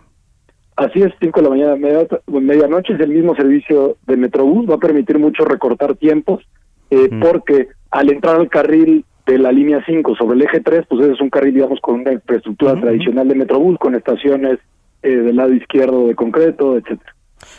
S19: Así es, 5 de la mañana, media, medianoche es el mismo servicio de Metrobús, va a permitir mucho recortar tiempos, eh, porque al entrar al carril de la línea 5 sobre el eje 3, pues ese es un carril, digamos, con una infraestructura tradicional de Metrobús, con estaciones eh, del lado izquierdo de concreto, etcétera.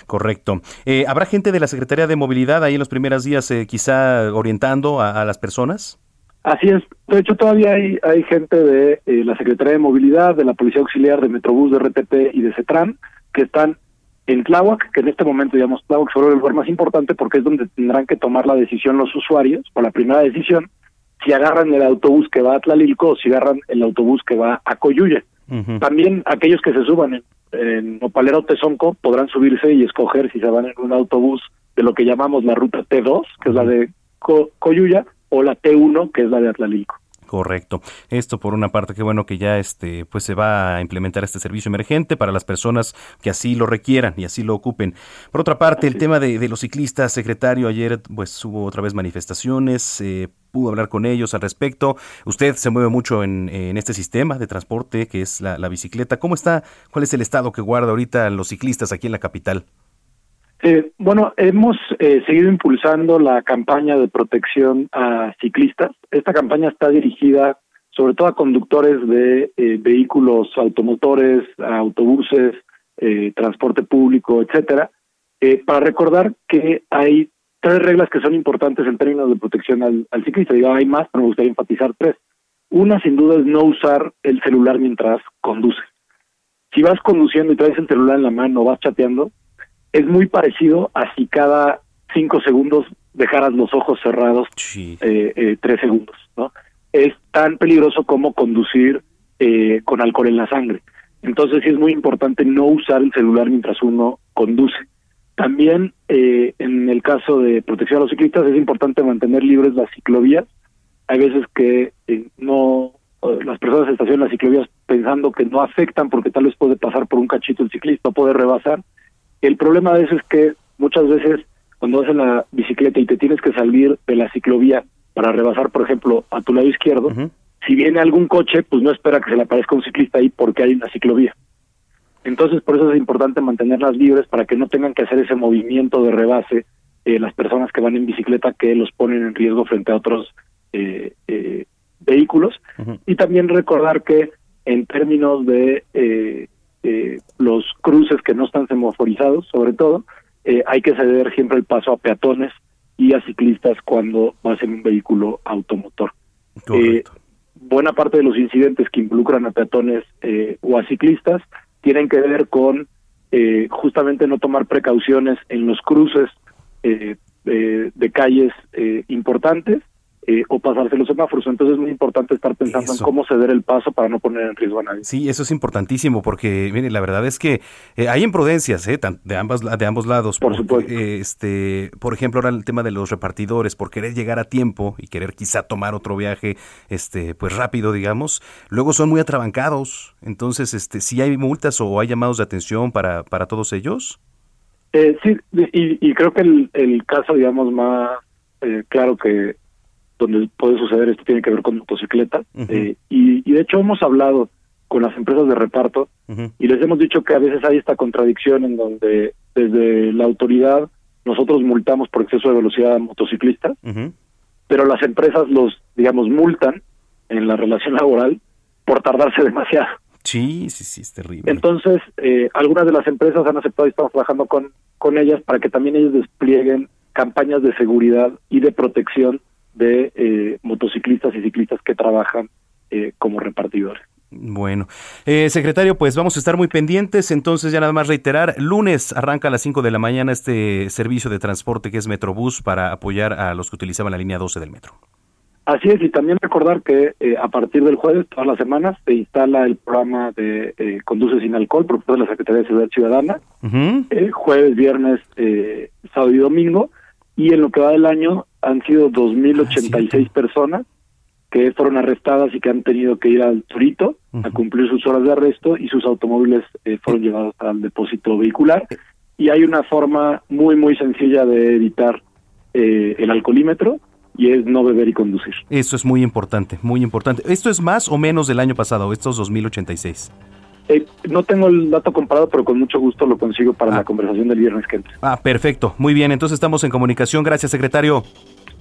S1: Correcto. Eh, ¿Habrá gente de la Secretaría de Movilidad ahí en los primeros días eh, quizá orientando a, las personas?
S19: Así es. De hecho, todavía hay, hay gente de eh, la Secretaría de Movilidad, de la Policía Auxiliar, de Metrobús, de RTP y de CETRAN, que están en Tláhuac, que en este momento, digamos, Tláhuac es el lugar más importante porque es donde tendrán que tomar la decisión los usuarios, o la primera decisión, si agarran el autobús que va a Tlalilco o si agarran el autobús que va a Coyuya. También aquellos que se suban en, en Nopalero Tezonco podrán subirse y escoger si se van en un autobús de lo que llamamos la ruta T2, que es la de Coyuya, o la T1, que es la de Atlalilco.
S1: Correcto. Esto por una parte, qué bueno que ya este, pues se va a implementar este servicio emergente para las personas que así lo requieran y así lo ocupen. Por otra parte, el tema de, los ciclistas, secretario, ayer pues hubo otra vez manifestaciones, eh, pudo hablar con ellos al respecto. Usted se mueve mucho en, este sistema de transporte que es la, bicicleta. ¿Cómo está? ¿Cuál es el estado que guarda ahorita los ciclistas aquí en la capital?
S19: Eh, bueno, hemos eh, seguido impulsando la campaña de protección a ciclistas. Esta campaña está dirigida sobre todo a conductores de eh, vehículos automotores, autobuses, transporte público, etcétera, para recordar que hay tres reglas que son importantes en términos de protección al, ciclista. Digo, hay más, pero me gustaría enfatizar tres. Una, sin duda, es no usar el celular mientras conduces. Si vas conduciendo y traes el celular en la mano vas chateando, es muy parecido a si cada cinco segundos dejaras los ojos cerrados eh, eh, tres segundos, ¿no? Es tan peligroso como conducir eh, con alcohol en la sangre. Entonces sí es muy importante no usar el celular mientras uno conduce. También eh, en el caso de protección a los ciclistas es importante mantener libres las ciclovías. Hay veces que eh, no las personas estacionan las ciclovías pensando que no afectan porque tal vez puede pasar por un cachito el ciclista, puede rebasar. El problema de eso es que muchas veces cuando vas en la bicicleta y te tienes que salir de la ciclovía para rebasar, por ejemplo, a tu lado izquierdo, si viene algún coche, pues no espera que se le aparezca un ciclista ahí porque hay una ciclovía. Entonces, por eso es importante mantenerlas libres para que no tengan que hacer ese movimiento de rebase eh, las personas que van en bicicleta que los ponen en riesgo frente a otros eh, eh, vehículos. Y también recordar que en términos de los cruces que no están semaforizados, sobre todo, hay que ceder siempre el paso a peatones y a ciclistas cuando vas en un vehículo automotor. buena parte de los incidentes que involucran a peatones o a ciclistas tienen que ver con eh, justamente no tomar precauciones en los cruces eh, eh, de calles importantes eh, o pasarse los semáforos. Entonces es muy importante estar pensando en cómo ceder el paso para no poner en riesgo a nadie.
S1: Sí, eso es importantísimo porque, mire, la verdad es que eh, hay imprudencias ¿eh? de, ambas, de ambos lados.
S19: Por supuesto.
S1: este, por ejemplo, ahora el tema de los repartidores, por querer llegar a tiempo y querer quizá tomar otro viaje este, pues rápido, digamos, luego son muy atrabancados. Entonces, este, si hay multas o hay llamados de atención para, para todos ellos.
S19: Eh, sí, y, y, creo que el, el caso, digamos, más claro que donde puede suceder esto tiene que ver con motocicleta. Eh, y, de hecho hemos hablado con las empresas de reparto y les hemos dicho que a veces hay esta contradicción en donde desde la autoridad nosotros multamos por exceso de velocidad a motociclistas, pero las empresas los, digamos, multan en la relación laboral por tardarse demasiado.
S1: Sí, sí, sí, es terrible.
S19: Entonces, eh, algunas de las empresas han aceptado y estamos trabajando con, con ellas para que también ellos desplieguen campañas de seguridad y de protección de eh, motociclistas y ciclistas que trabajan eh, como repartidores.
S1: Bueno, eh, secretario, pues vamos a estar muy pendientes. Entonces, ya nada más reiterar, lunes arranca a las 5 de la mañana este servicio de transporte que es Metrobús para apoyar a los que utilizaban la línea 12 del metro.
S19: Así es, y también recordar que eh, a partir del jueves, todas las semanas, se instala el programa de eh, Conduce sin alcohol por parte de la Secretaría de Seguridad Ciudadana, eh, jueves, viernes, eh, sábado y domingo, y en lo que va del año han sido 2.086 personas que fueron arrestadas y que han tenido que ir al Torito a cumplir sus horas de arresto y sus automóviles eh, fueron llevados al depósito vehicular. Y hay una forma muy, muy sencilla de evitar eh, el alcoholímetro y es no beber y conducir.
S1: Eso es muy importante, muy importante. ¿Esto es más o menos del año pasado, estos 2086?
S19: Eh, no tengo el dato comparado, pero con mucho gusto lo consigo para la conversación del viernes que entra.
S1: Ah, perfecto. Muy bien, entonces estamos en comunicación. Gracias, secretario.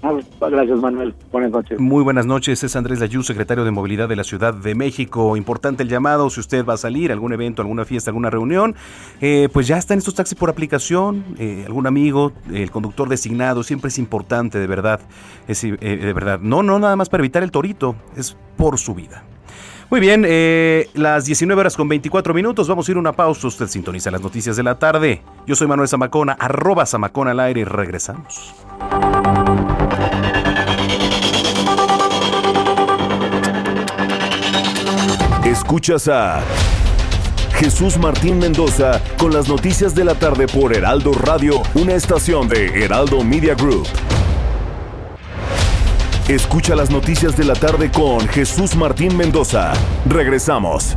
S19: Ah, gracias, Manuel. Buenas noches.
S1: Muy buenas noches. Es Andrés Layú, secretario de Movilidad de la Ciudad de México. Importante el llamado. Si usted va a salir a algún evento, alguna fiesta, alguna reunión, eh, pues ya están estos taxis por aplicación. Eh, algún amigo, el conductor designado, siempre es importante, de verdad. Es, eh, de verdad. No, no nada más para evitar el torito, es por su vida. Muy bien, eh, las 19 horas con 24 minutos, vamos a ir a una pausa. Usted sintoniza las noticias de la tarde. Yo soy Manuel Zamacona, arroba Zamacona al aire y regresamos.
S15: Escuchas a Jesús Martín Mendoza con las noticias de la tarde por Heraldo Radio, una estación de Heraldo Media Group. Escucha las noticias de la tarde con Jesús Martín Mendoza. Regresamos.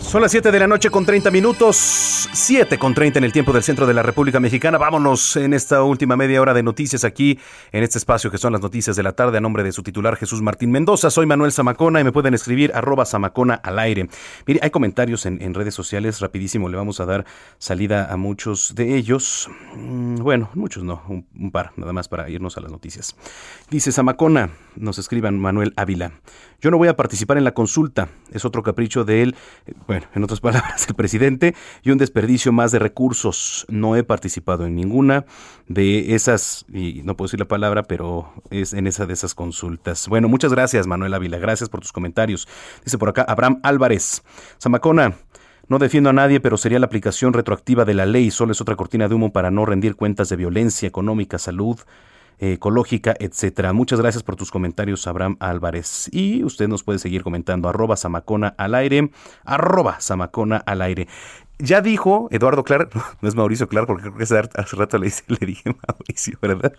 S1: Son las 7 de la noche con 30 minutos, 7 con 30 en el tiempo del centro de la República Mexicana. Vámonos en esta última media hora de noticias aquí en este espacio que son las noticias de la tarde a nombre de su titular Jesús Martín Mendoza. Soy Manuel Zamacona y me pueden escribir arroba Zamacona al aire. Mire, hay comentarios en, redes sociales, rapidísimo, le vamos a dar salida a muchos de ellos. Mm, Bueno, muchos no, un, un par, nada más para irnos a las noticias. Dice Zamacona, nos escriban Manuel Ávila. Yo no voy a participar en la consulta, es otro capricho de él, eh, bueno, en otras palabras, el presidente, y un desperdicio más de recursos. No he participado en ninguna de esas, y no puedo decir la palabra, pero es en esa de esas consultas. Bueno, muchas gracias, Manuel Ávila, gracias por tus comentarios. Dice por acá Abraham Álvarez, Zamacona. No defiendo a nadie, pero sería la aplicación retroactiva de la ley. Solo es otra cortina de humo para no rendir cuentas de violencia económica, salud, ecológica, etcétera. Muchas gracias por tus comentarios, Abraham Álvarez. Y usted nos puede seguir comentando, arroba Samacona al aire, arroba Samacona al aire. Ya dijo Eduardo Clark, no es Mauricio Clark, porque creo que hace, rato le dije Mauricio, ¿verdad?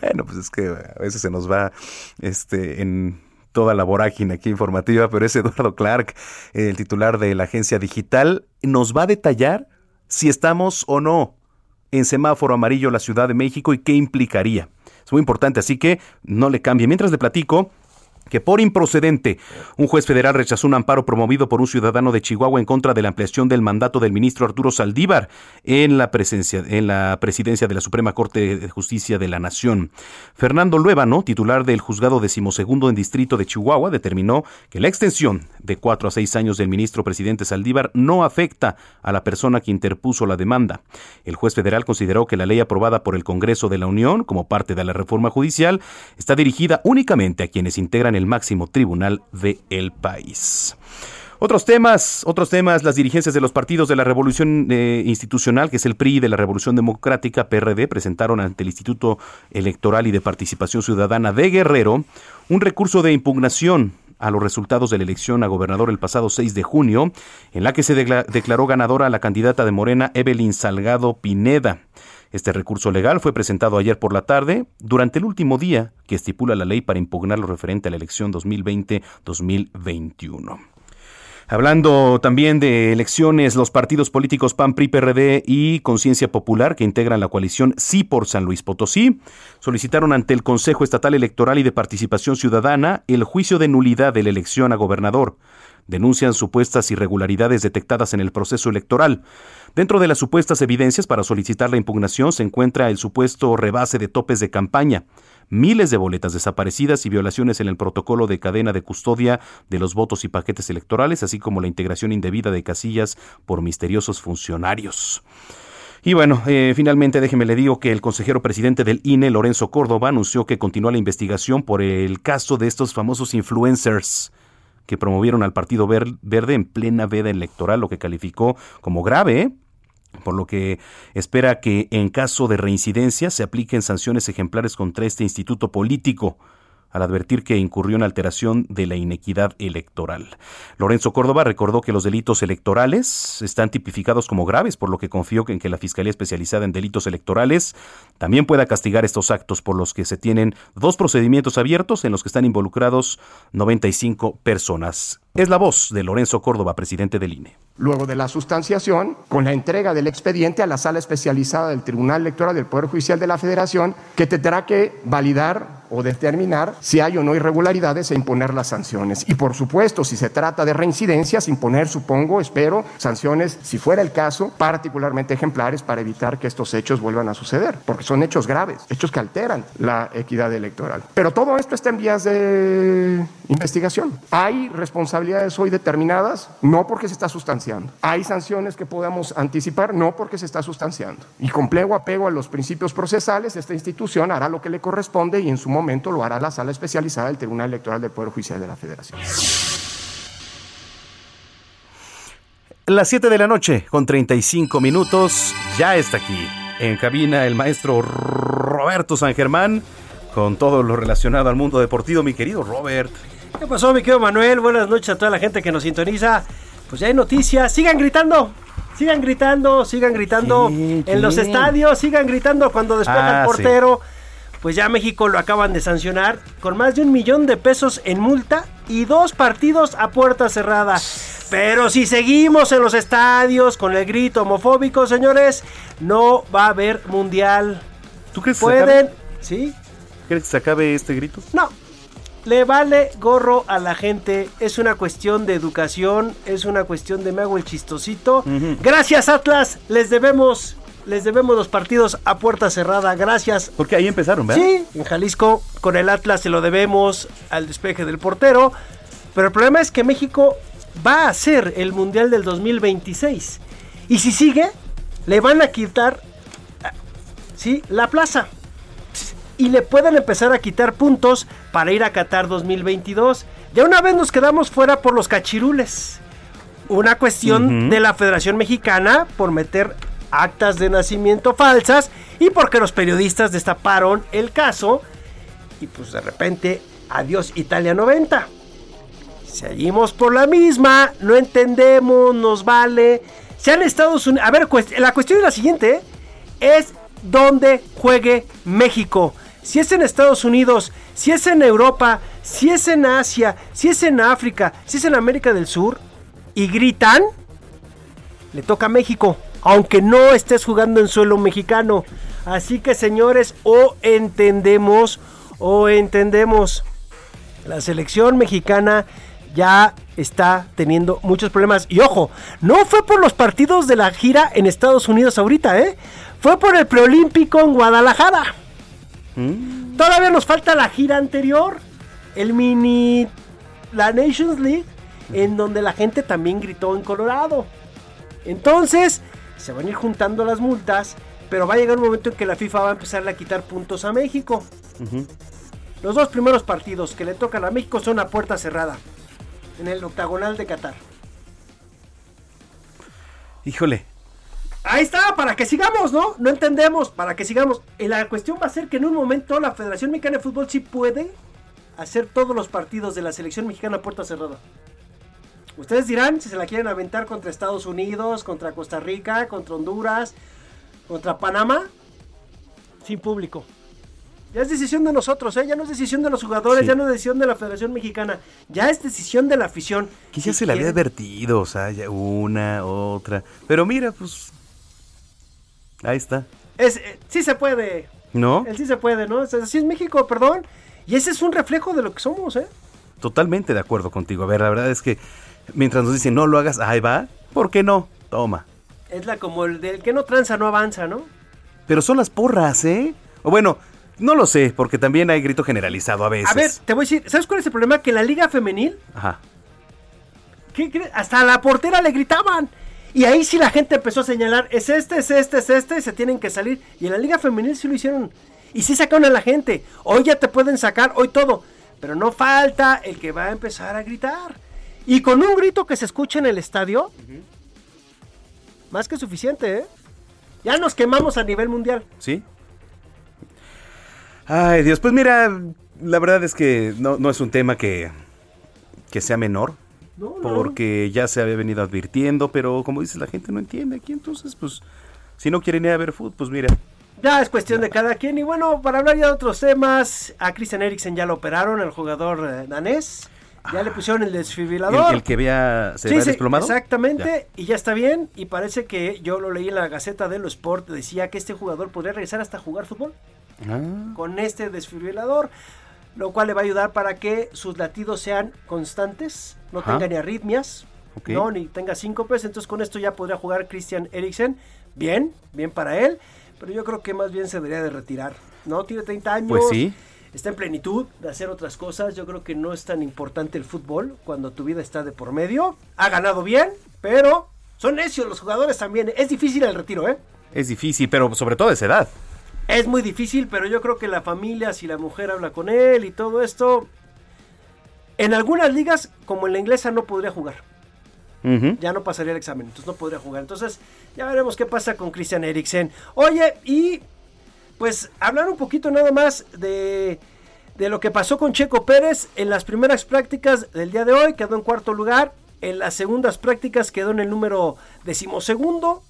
S1: Bueno, pues es que a veces se nos va este en toda la vorágine aquí informativa, pero es Eduardo Clark, el titular de la agencia digital, nos va a detallar si estamos o no en semáforo amarillo la Ciudad de México y qué implicaría. Es muy importante, así que no le cambie. Mientras le platico que por improcedente un juez federal rechazó un amparo promovido por un ciudadano de Chihuahua en contra de la ampliación del mandato del ministro Arturo Saldívar en la presencia en la presidencia de la Suprema Corte de Justicia de la Nación. Fernando Luébano, titular del juzgado decimosegundo en distrito de Chihuahua, determinó que la extensión de cuatro a seis años del ministro presidente Saldívar no afecta a la persona que interpuso la demanda. El juez federal consideró que la ley aprobada por el Congreso de la Unión como parte de la reforma judicial está dirigida únicamente a quienes integran el máximo tribunal del el país. Otros temas, otros temas, las dirigencias de los partidos de la Revolución eh, Institucional, que es el PRI de la Revolución Democrática, PRD, presentaron ante el Instituto Electoral y de Participación Ciudadana de Guerrero un recurso de impugnación a los resultados de la elección a gobernador el pasado 6 de junio, en la que se decla- declaró ganadora la candidata de Morena, Evelyn Salgado Pineda. Este recurso legal fue presentado ayer por la tarde, durante el último día que estipula la ley para impugnar lo referente a la elección 2020-2021. Hablando también de elecciones, los partidos políticos PAN, PRI, PRD y Conciencia Popular, que integran la coalición Sí por San Luis Potosí, solicitaron ante el Consejo Estatal Electoral y de Participación Ciudadana el juicio de nulidad de la elección a gobernador. Denuncian supuestas irregularidades detectadas en el proceso electoral. Dentro de las supuestas evidencias para solicitar la impugnación se encuentra el supuesto rebase de topes de campaña miles de boletas desaparecidas y violaciones en el protocolo de cadena de custodia de los votos y paquetes electorales, así como la integración indebida de casillas por misteriosos funcionarios. Y bueno, eh, finalmente déjeme le digo que el consejero presidente del INE, Lorenzo Córdoba, anunció que continúa la investigación por el caso de estos famosos influencers que promovieron al Partido Verde en plena veda electoral, lo que calificó como grave. ¿eh? por lo que espera que en caso de reincidencia se apliquen sanciones ejemplares contra este instituto político al advertir que incurrió en alteración de la inequidad electoral. Lorenzo Córdoba recordó que los delitos electorales están tipificados como graves, por lo que confió en que la Fiscalía Especializada en Delitos Electorales también pueda castigar estos actos por los que se tienen dos procedimientos abiertos en los que están involucrados 95 personas. Es la voz de Lorenzo Córdoba, presidente del INE.
S20: Luego de la sustanciación, con la entrega del expediente a la sala especializada del Tribunal Electoral del Poder Judicial de la Federación, que tendrá que validar o determinar si hay o no irregularidades e imponer las sanciones. Y por supuesto, si se trata de reincidencias, imponer, supongo, espero, sanciones, si fuera el caso, particularmente ejemplares para evitar que estos hechos vuelvan a suceder, porque son hechos graves, hechos que alteran la equidad electoral. Pero todo esto está en vías de investigación. Hay responsabilidades hoy determinadas, no porque se está sustanciando. Hay sanciones que podamos anticipar, no porque se está sustanciando. Y con apego a los principios procesales, esta institución hará lo que le corresponde y en su momento lo hará la sala especializada del Tribunal Electoral del Poder Judicial de la Federación.
S1: Las 7 de la noche, con 35 minutos, ya está aquí. En cabina el maestro Roberto San Germán, con todo lo relacionado al mundo deportivo. Mi querido Robert.
S21: ¿Qué pasó, mi querido Manuel? Buenas noches a toda la gente que nos sintoniza. Pues ya hay noticias. Sigan gritando. Sigan gritando, sigan gritando en los estadios, sigan gritando cuando despega
S1: Ah,
S21: el portero. Pues ya México lo acaban de sancionar con más de un millón de pesos en multa y dos partidos a puerta cerrada. Pero si seguimos en los estadios con el grito homofóbico, señores, no va a haber mundial.
S1: ¿Tú crees que se acabe?
S21: ¿sí?
S1: ¿Crees que se acabe este grito?
S21: No. Le vale gorro a la gente. Es una cuestión de educación. Es una cuestión de me hago el chistosito. Gracias, Atlas. Les debemos. Les debemos los partidos a puerta cerrada. Gracias.
S1: Porque ahí empezaron, ¿verdad?
S21: Sí, en Jalisco con el Atlas se lo debemos al despeje del portero. Pero el problema es que México va a ser el Mundial del 2026. Y si sigue, le van a quitar ah, ¿sí? la plaza. Y le pueden empezar a quitar puntos para ir a Qatar 2022. Ya una vez nos quedamos fuera por los cachirules. Una cuestión de la Federación Mexicana por meter actas de nacimiento falsas y porque los periodistas destaparon el caso y pues de repente adiós Italia 90. Seguimos por la misma, no entendemos, nos vale. Sean Estados Unidos. A ver, la cuestión es la siguiente: ¿eh? es dónde juegue México. Si es en Estados Unidos, si es en Europa, si es en Asia, si es en África, si es en América del Sur y gritan, le toca a México, aunque no estés jugando en suelo mexicano. Así que señores, o entendemos, o entendemos. La selección mexicana ya está teniendo muchos problemas. Y ojo, no fue por los partidos de la gira en Estados Unidos ahorita, ¿eh? Fue por el preolímpico en Guadalajara. Todavía nos falta la gira anterior, el mini, la Nations League, en donde la gente también gritó en Colorado. Entonces, se van a ir juntando las multas, pero va a llegar un momento en que la FIFA va a empezar a quitar puntos a México. Los dos primeros partidos que le tocan a México son a puerta cerrada, en el octagonal de Qatar.
S1: Híjole.
S21: Ahí está, para que sigamos, ¿no? No entendemos, para que sigamos. Y la cuestión va a ser que en un momento la Federación Mexicana de Fútbol sí puede hacer todos los partidos de la selección mexicana a puerta cerrada. Ustedes dirán si se la quieren aventar contra Estados Unidos, contra Costa Rica, contra Honduras, contra Panamá, sin público. Ya es decisión de nosotros, ¿eh? Ya no es decisión de los jugadores,
S1: Sí.
S21: ya no es decisión de la Federación Mexicana. Ya es decisión de la afición. Si
S1: se le había
S21: quieren-
S1: advertido, o sea, ya una, otra. Pero mira, pues. Ahí está.
S21: Es, eh, sí se puede.
S1: ¿No?
S21: El sí se puede, ¿no? Así es México, perdón. Y ese es un reflejo de lo que somos, ¿eh?
S1: Totalmente de acuerdo contigo. A ver, la verdad es que mientras nos dicen no lo hagas, ahí va. ¿Por qué no? Toma.
S21: Es la como el del que no tranza no avanza, ¿no?
S1: Pero son las porras, ¿eh? O bueno, no lo sé, porque también hay grito generalizado a veces.
S21: A ver, te voy a decir, ¿sabes cuál es el problema? Que en la liga femenil,
S1: Ajá.
S21: ¿qué crees? hasta a la portera le gritaban. Y ahí sí la gente empezó a señalar, es este, es este, es este, y se tienen que salir. Y en la liga femenil sí lo hicieron. Y sí sacaron a la gente. Hoy ya te pueden sacar, hoy todo. Pero no falta el que va a empezar a gritar. Y con un grito que se escuche en el estadio, más que suficiente, ¿eh? Ya nos quemamos a nivel mundial.
S1: ¿Sí? Ay, Dios, pues mira, la verdad es que no, no es un tema que, que sea menor. Porque ya se había venido advirtiendo, pero como dices, la gente no entiende aquí, entonces, pues, si no quieren ir a ver fútbol, pues mira.
S21: Ya es cuestión de cada quien. Y bueno, para hablar ya de otros temas, a Christian Eriksen ya lo operaron, el jugador eh, danés. Ya le pusieron el desfibrilador.
S1: el que había, se
S21: Sí,
S1: había
S21: sí,
S1: desplomado.
S21: Exactamente, y ya está bien. Y parece que yo lo leí en la Gaceta de los Sport, decía que este jugador podría regresar hasta jugar fútbol.
S1: Ah,
S21: con este desfibrilador, lo cual le va a ayudar para que sus latidos sean constantes, no
S1: Ajá.
S21: tenga ni arritmias, no, ni tenga síncopes. Entonces con esto ya podría jugar Christian Eriksen. Bien, bien para él, pero yo creo que más bien se debería de retirar. No, tiene 30 años.
S1: Pues sí.
S21: Está en plenitud de hacer otras cosas. Yo creo que no es tan importante el fútbol cuando tu vida está de por medio. Ha ganado bien, pero son necios los jugadores también. Es difícil el retiro, ¿eh?
S1: Es difícil, pero sobre todo esa edad.
S21: Es muy difícil, pero yo creo que la familia, si la mujer habla con él y todo esto, en algunas ligas, como en la inglesa, no podría jugar. Ya no pasaría el examen, entonces no podría jugar. Entonces, ya veremos qué pasa con Christian Eriksen. Oye, y pues hablar un poquito nada más de, de lo que pasó con Checo Pérez en las primeras prácticas del día de hoy, quedó en cuarto lugar. En las segundas prácticas quedó en el número decimosegundo.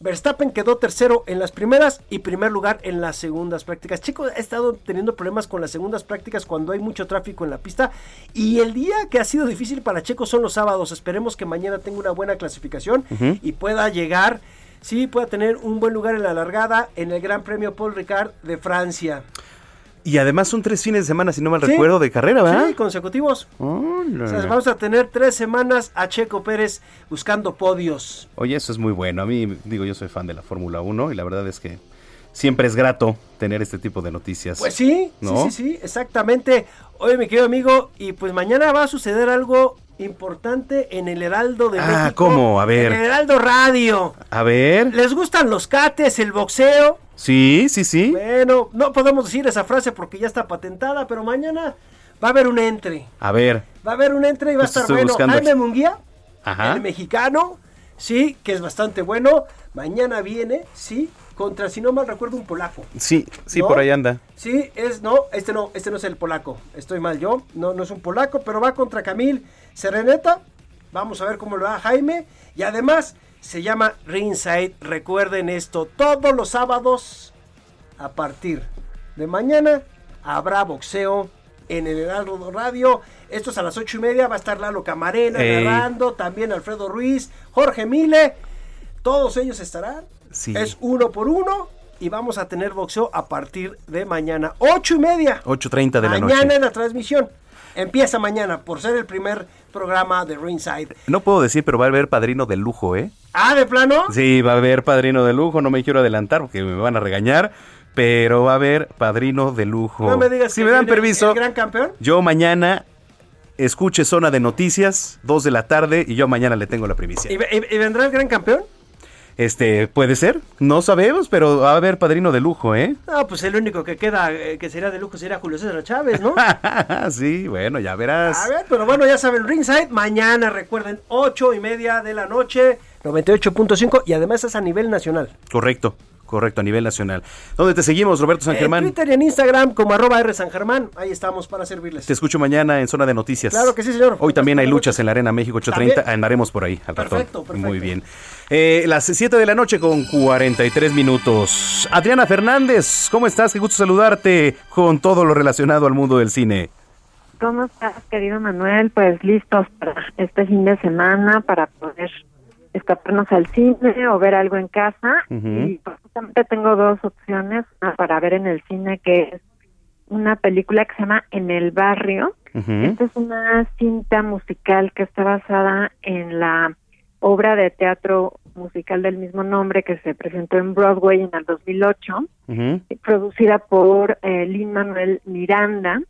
S21: Verstappen quedó tercero en las primeras y primer lugar en las segundas prácticas. Checo ha estado teniendo problemas con las segundas prácticas cuando hay mucho tráfico en la pista. Y el día que ha sido difícil para Checo son los sábados. Esperemos que mañana tenga una buena clasificación y pueda llegar, sí, pueda tener un buen lugar en la largada en el Gran Premio Paul Ricard de Francia.
S1: Y además son tres fines de semana, si no mal
S21: Sí.
S1: recuerdo, de carrera, ¿verdad?
S21: Sí, consecutivos.
S1: Hola.
S21: O sea, vamos a tener tres semanas a Checo Pérez buscando podios.
S1: Oye, eso es muy bueno. A mí, digo, yo soy fan de la Fórmula 1 y la verdad es que siempre es grato tener este tipo de noticias.
S21: Pues sí,
S1: ¿No?
S21: sí, sí, sí, exactamente. Oye, mi querido amigo, y pues mañana va a suceder algo importante en el Heraldo de
S1: Ah,
S21: México.
S1: ¿cómo? A ver.
S21: En el Heraldo Radio.
S1: A ver.
S21: ¿Les gustan los cates, el boxeo?
S1: Sí, sí, sí.
S21: Bueno, no podemos decir esa frase porque ya está patentada, pero mañana va a haber un entre.
S1: A ver.
S21: Va a haber un entre y va a estar bueno. Jaime. Munguía,
S1: Ajá.
S21: el mexicano, sí, que es bastante bueno. Mañana viene, sí, contra, si no mal recuerdo, un polaco.
S1: Sí, sí,
S21: ¿No?
S1: por ahí anda.
S21: Sí, es, no, este no, este no es el polaco. Estoy mal yo, no, no es un polaco, pero va contra Camil Sereneta. Vamos a ver cómo lo va Jaime. Y además, se llama Ringside. Recuerden esto, todos los sábados, a partir de mañana, habrá boxeo en el Heraldo Radio. Esto es a las ocho y media, va a estar Lalo Camarena
S1: Ey.
S21: narrando, también Alfredo Ruiz, Jorge Mile. Todos ellos estarán.
S1: Sí.
S21: Es uno por uno. Y vamos a tener boxeo a partir de mañana. Ocho y media.
S1: 8.30 de la
S21: mañana
S1: noche.
S21: en la transmisión. Empieza mañana por ser el primer programa de Ringside.
S1: No puedo decir, pero va a haber padrino de lujo, ¿eh?
S21: Ah, de plano.
S1: Sí, va a haber padrino de lujo. No me quiero adelantar porque me van a regañar. Pero va a haber padrino de lujo.
S21: No me digas
S1: si
S21: que
S1: me dan permiso,
S21: El gran campeón.
S1: yo mañana escuche Zona de Noticias, 2 de la tarde, y yo mañana le tengo la primicia.
S21: ¿Y, ve- y- y vendrá el gran campeón?
S1: Este, puede ser, no sabemos, pero va a haber padrino de lujo, ¿eh?
S21: No, pues el único que queda eh, que sería de lujo sería Julio César Chávez, ¿no?
S1: sí, bueno, ya verás.
S21: A ver, pero bueno, ya saben, Ringside, mañana recuerden, ocho y media de la noche, 98.5 y además es a nivel nacional.
S1: Correcto, correcto, a nivel nacional. ¿Dónde te seguimos, Roberto San
S21: En
S1: Germán?
S21: Twitter y en Instagram como arroba R San Germán, ahí estamos para servirles.
S1: Te escucho mañana en Zona de Noticias.
S21: Claro que sí, señor.
S1: Hoy también hay luchas en la Arena México 830.
S21: También.
S1: Andaremos por ahí al
S21: Perfecto,
S1: ratón.
S21: perfecto.
S1: Muy bien. Eh, las 7 de la noche con 43 minutos. Adriana Fernández, ¿cómo estás? Qué gusto saludarte con todo lo relacionado al mundo del cine.
S22: ¿Cómo estás, querido Manuel? Pues listos para este fin de semana para poder escaparnos al cine o ver algo en casa. Y pues, justamente tengo dos opciones una para ver en el cine, que es una película que se llama En el Barrio. Esta es una cinta musical que está basada en la obra de teatro musical del mismo nombre que se presentó en Broadway en el 2008, producida por eh, Lin Manuel Miranda,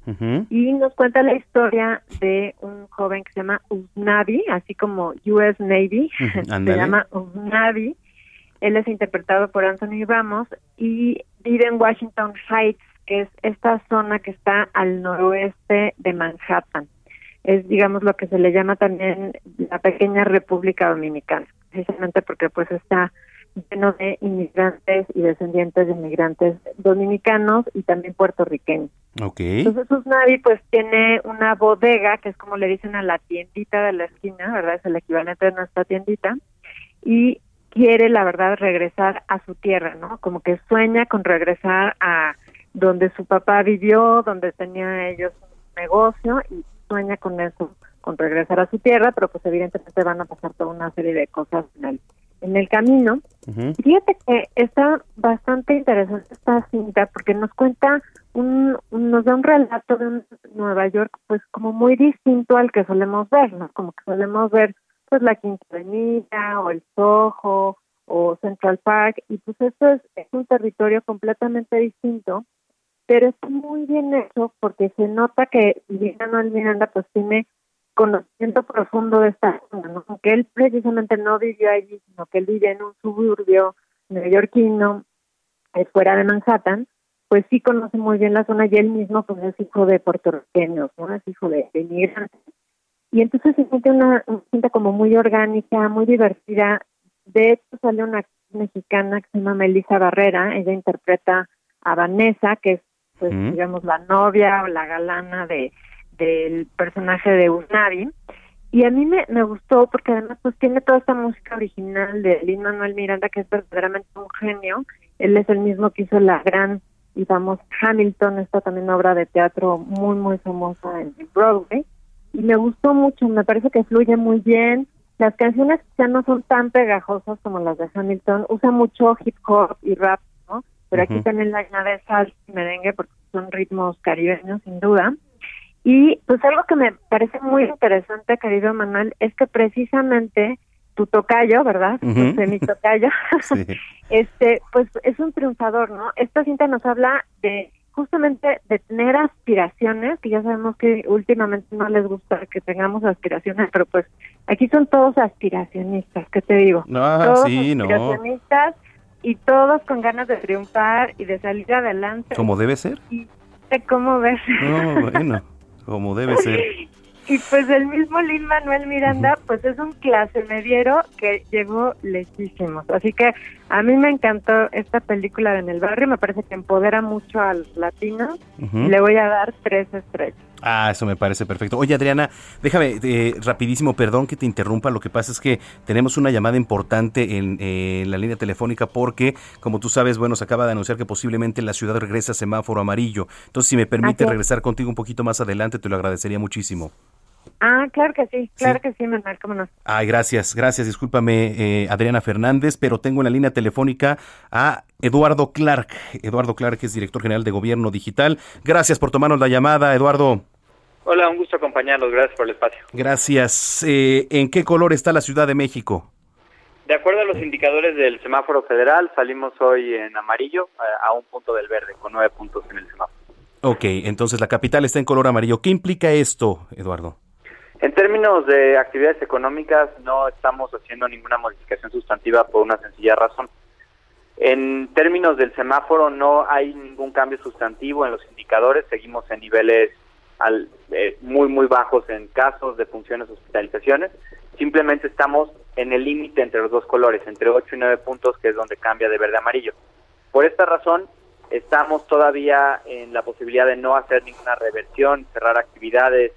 S22: y nos cuenta la historia de un joven que se llama Usnavi, así como US Navy, se llama Usnavi. Él es interpretado por Anthony Ramos y vive en Washington Heights, que es esta zona que está al noroeste de Manhattan es digamos lo que se le llama también la pequeña República Dominicana, precisamente porque pues está lleno de inmigrantes y descendientes de inmigrantes dominicanos y también puertorriqueños.
S1: Okay.
S22: Entonces Usnavi pues tiene una bodega que es como le dicen a la tiendita de la esquina, ¿verdad? Es el equivalente de nuestra tiendita y quiere la verdad regresar a su tierra, ¿no? Como que sueña con regresar a donde su papá vivió, donde tenía ellos un negocio y sueña con eso, con regresar a su tierra, pero pues evidentemente van a pasar toda una serie de cosas en el, en el camino. Fíjate que está bastante interesante esta cinta porque nos cuenta un, nos da un relato de un Nueva York pues como muy distinto al que solemos ver, ¿no? Como que solemos ver pues la Quinta Avenida o el Soho o Central Park y pues esto es, es un territorio completamente distinto pero está muy bien hecho porque se nota que Manuel Miranda pues tiene conocimiento profundo de esta zona, ¿no? aunque él precisamente no vivió allí, sino que él vive en un suburbio neoyorquino eh, fuera de Manhattan, pues sí conoce muy bien la zona y él mismo pues es hijo de puertorriqueños, ¿no? Es hijo de, inmigrantes. Y entonces se siente una, una como muy orgánica, muy divertida. De hecho sale una mexicana que se llama Melissa Barrera, ella interpreta a Vanessa, que es pues digamos la novia o la galana de del personaje de Usnavi y a mí me, me gustó porque además pues tiene toda esta música original de Lin Manuel Miranda que es verdaderamente un genio. Él es el mismo que hizo la gran y famosa Hamilton esta también obra de teatro muy muy famosa en, Broadway. Y me gustó mucho me parece que fluye muy bien. Las canciones ya no son tan pegajosas como las de Hamilton. Usa mucho hip hop y rap pero aquí también la añade salsa y merengue porque son ritmos caribeños sin duda. Y pues algo que me parece muy interesante, querido Manuel, es que precisamente tu tocayo, ¿verdad? mi tocayo, este, pues es un triunfador, ¿no? Esta cinta nos habla de justamente de tener aspiraciones, que ya sabemos que últimamente no les gusta que tengamos aspiraciones, pero pues aquí son todos aspiracionistas, ¿qué te digo?
S1: No,
S22: todos
S1: sí,
S22: aspiracionistas y todos con ganas de triunfar y de salir adelante.
S1: Como debe ser.
S22: Y de cómo ves.
S1: No, bueno, como debe ser.
S22: Y pues el mismo Lin Manuel Miranda, pues es un clase mediero que llegó lejísimos. Así que a mí me encantó esta película de En el Barrio, me parece que empodera mucho al latino y le voy a dar tres estrellas.
S1: Ah, eso me parece perfecto. Oye, Adriana, déjame eh, rapidísimo, perdón que te interrumpa. Lo que pasa es que tenemos una llamada importante en, eh, la línea telefónica porque, como tú sabes, bueno, se acaba de anunciar que posiblemente la ciudad regresa a semáforo amarillo. Entonces, si me permite regresar contigo un poquito más adelante, te lo agradecería muchísimo.
S22: Ah, claro que sí, claro que sí, Manuel, cómo no.
S1: Ay, gracias, gracias. Discúlpame, eh, Adriana Fernández, pero tengo en la línea telefónica a Eduardo Clark. Eduardo Clark es director general de Gobierno Digital. Gracias por tomarnos la llamada, Eduardo.
S11: Hola, un gusto acompañarlos. Gracias por el espacio.
S1: Gracias. Eh, ¿En qué color está la Ciudad de México?
S11: De acuerdo a los indicadores del semáforo federal, salimos hoy en amarillo eh, a un punto del verde, con nueve puntos en el semáforo.
S1: Ok, entonces la capital está en color amarillo. ¿Qué implica esto, Eduardo?
S11: En términos de actividades económicas, no estamos haciendo ninguna modificación sustantiva por una sencilla razón. En términos del semáforo, no hay ningún cambio sustantivo en los indicadores, seguimos en niveles al, eh, muy, muy bajos en casos de funciones hospitalizaciones. Simplemente estamos en el límite entre los dos colores, entre 8 y 9 puntos, que es donde cambia de verde a amarillo. Por esta razón, estamos todavía en la posibilidad de no hacer ninguna reversión, cerrar actividades,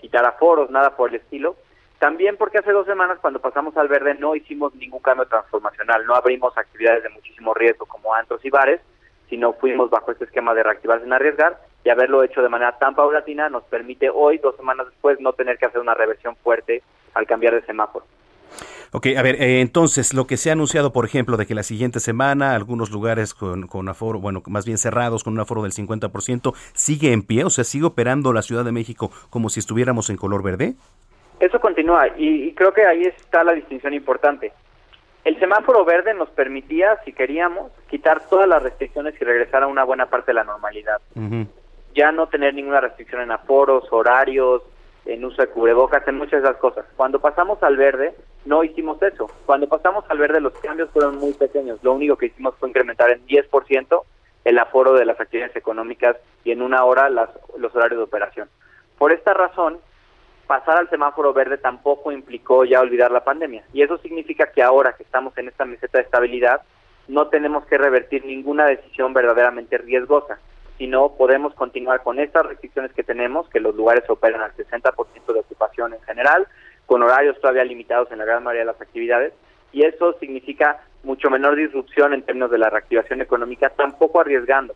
S11: quitar aforos, nada por el estilo. También porque hace dos semanas cuando pasamos al verde no hicimos ningún cambio transformacional, no abrimos actividades de muchísimo riesgo como antros y bares, sino fuimos bajo este esquema de reactivarse sin arriesgar y haberlo hecho de manera tan paulatina nos permite hoy, dos semanas después, no tener que hacer una reversión fuerte al cambiar de semáforo.
S1: Ok, a ver, eh, entonces lo que se ha anunciado, por ejemplo, de que la siguiente semana algunos lugares con, con aforo, bueno, más bien cerrados, con un aforo del 50%, ¿sigue en pie? O sea, ¿sigue operando la Ciudad de México como si estuviéramos en color verde?
S11: Eso continúa y, y creo que ahí está la distinción importante. El semáforo verde nos permitía, si queríamos, quitar todas las restricciones y regresar a una buena parte de la normalidad. Ya no tener ninguna restricción en aforos, horarios, en uso de cubrebocas, en muchas de esas cosas. Cuando pasamos al verde, no hicimos eso. Cuando pasamos al verde, los cambios fueron muy pequeños. Lo único que hicimos fue incrementar en 10% el aforo de las actividades económicas y en una hora las, los horarios de operación. Por esta razón, pasar al semáforo verde tampoco implicó ya olvidar la pandemia. Y eso significa que ahora que estamos en esta meseta de estabilidad, no tenemos que revertir ninguna decisión verdaderamente riesgosa sino podemos continuar con estas restricciones que tenemos, que los lugares operan al 60% de ocupación en general, con horarios todavía limitados en la gran mayoría de las actividades, y eso significa mucho menor disrupción en términos de la reactivación económica, tampoco arriesgando.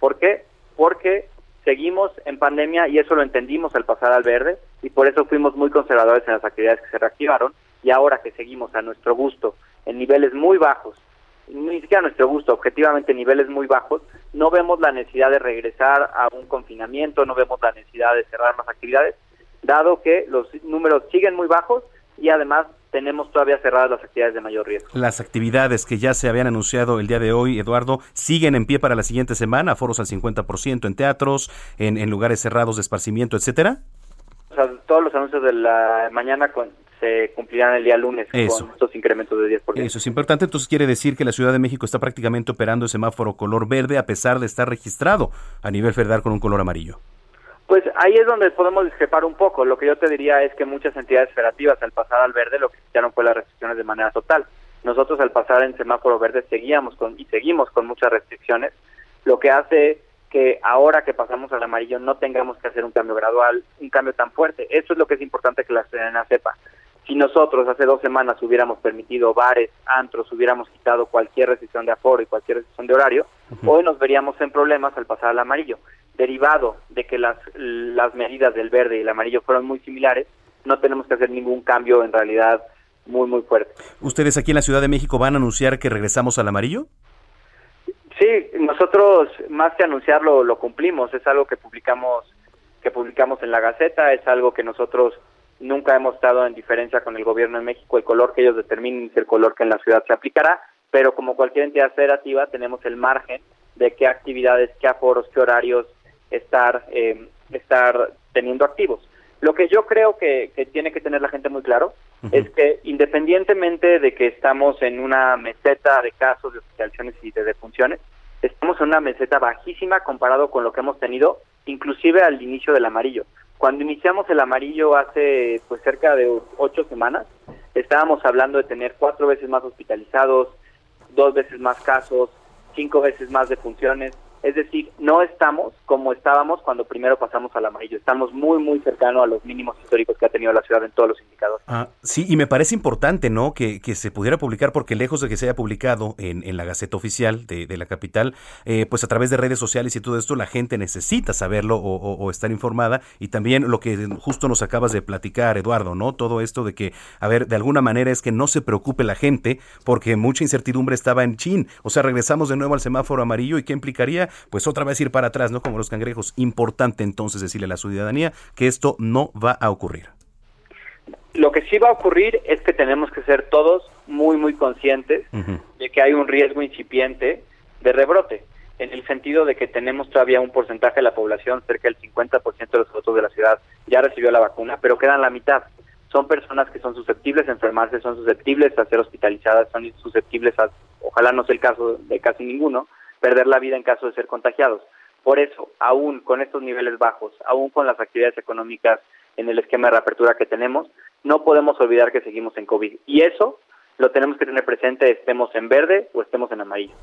S11: ¿Por qué? Porque seguimos en pandemia y eso lo entendimos al pasar al verde y por eso fuimos muy conservadores en las actividades que se reactivaron y ahora que seguimos a nuestro gusto en niveles muy bajos ni siquiera a nuestro gusto, objetivamente niveles muy bajos, no vemos la necesidad de regresar a un confinamiento, no vemos la necesidad de cerrar más actividades, dado que los números siguen muy bajos y además tenemos todavía cerradas las actividades de mayor riesgo.
S1: Las actividades que ya se habían anunciado el día de hoy, Eduardo, siguen en pie para la siguiente semana, foros al 50% en teatros, en, en lugares cerrados de esparcimiento, etcétera.
S11: O sea, todos los anuncios de la mañana con, se cumplirán el día lunes con estos incrementos de 10%.
S1: Eso es importante, entonces quiere decir que la Ciudad de México está prácticamente operando el semáforo color verde a pesar de estar registrado a nivel federal con un color amarillo.
S11: Pues ahí es donde podemos discrepar un poco. Lo que yo te diría es que muchas entidades federativas al pasar al verde lo que quitaron fue las restricciones de manera total. Nosotros al pasar en semáforo verde seguíamos con y seguimos con muchas restricciones, lo que hace que ahora que pasamos al amarillo no tengamos que hacer un cambio gradual, un cambio tan fuerte. Eso es lo que es importante que la ciudadanía sepa. Si nosotros hace dos semanas hubiéramos permitido bares, antros, hubiéramos quitado cualquier restricción de aforo y cualquier restricción de horario, hoy nos veríamos en problemas al pasar al amarillo. Derivado de que las, las medidas del verde y el amarillo fueron muy similares, no tenemos que hacer ningún cambio en realidad muy, muy fuerte.
S1: ¿Ustedes aquí en la Ciudad de México van a anunciar que regresamos al amarillo?
S11: Sí, nosotros más que anunciarlo lo cumplimos, es algo que publicamos que publicamos en la Gaceta, es algo que nosotros Nunca hemos estado en diferencia con el gobierno de México. El color que ellos determinen es el color que en la ciudad se aplicará, pero como cualquier entidad federativa tenemos el margen de qué actividades, qué aforos, qué horarios estar, eh, estar teniendo activos. Lo que yo creo que, tiene que tener la gente muy claro es que independientemente de que estamos en una meseta de casos de hospitalizaciones y de defunciones, estamos en una meseta bajísima comparado con lo que hemos tenido inclusive al inicio del amarillo. Cuando iniciamos el amarillo hace pues cerca de ocho semanas, estábamos hablando de tener cuatro veces más hospitalizados, dos veces más casos, cinco veces más defunciones. Es decir, no estamos como estábamos cuando primero pasamos al amarillo. Estamos muy, muy cercano a los mínimos históricos que ha tenido la ciudad en todos los indicadores.
S1: Ah, sí, y me parece importante, ¿no? Que, que se pudiera publicar, porque lejos de que se haya publicado en, en la Gaceta Oficial de, de la capital, eh, pues a través de redes sociales y todo esto, la gente necesita saberlo o, o, estar informada. Y también lo que justo nos acabas de platicar, Eduardo, ¿no? Todo esto de que, a ver, de alguna manera es que no se preocupe la gente, porque mucha incertidumbre estaba en Chin. O sea, regresamos de nuevo al semáforo amarillo y ¿qué implicaría? Pues otra vez ir para atrás, ¿no? Como los cangrejos. Importante entonces decirle a la ciudadanía que esto no va a ocurrir.
S11: Lo que sí va a ocurrir es que tenemos que ser todos muy, muy conscientes de que hay un riesgo incipiente de rebrote, en el sentido de que tenemos todavía un porcentaje de la población, cerca del 50% de los votos de la ciudad ya recibió la vacuna, pero quedan la mitad. Son personas que son susceptibles a enfermarse, son susceptibles a ser hospitalizadas, son susceptibles a, ojalá no sea el caso de casi ninguno, perder la vida en caso de ser contagiados. Por eso, aún con estos niveles bajos, aún con las actividades económicas en el esquema de reapertura que tenemos, no podemos olvidar que seguimos en COVID. Y eso lo tenemos que tener presente, estemos en verde o estemos en amarillo.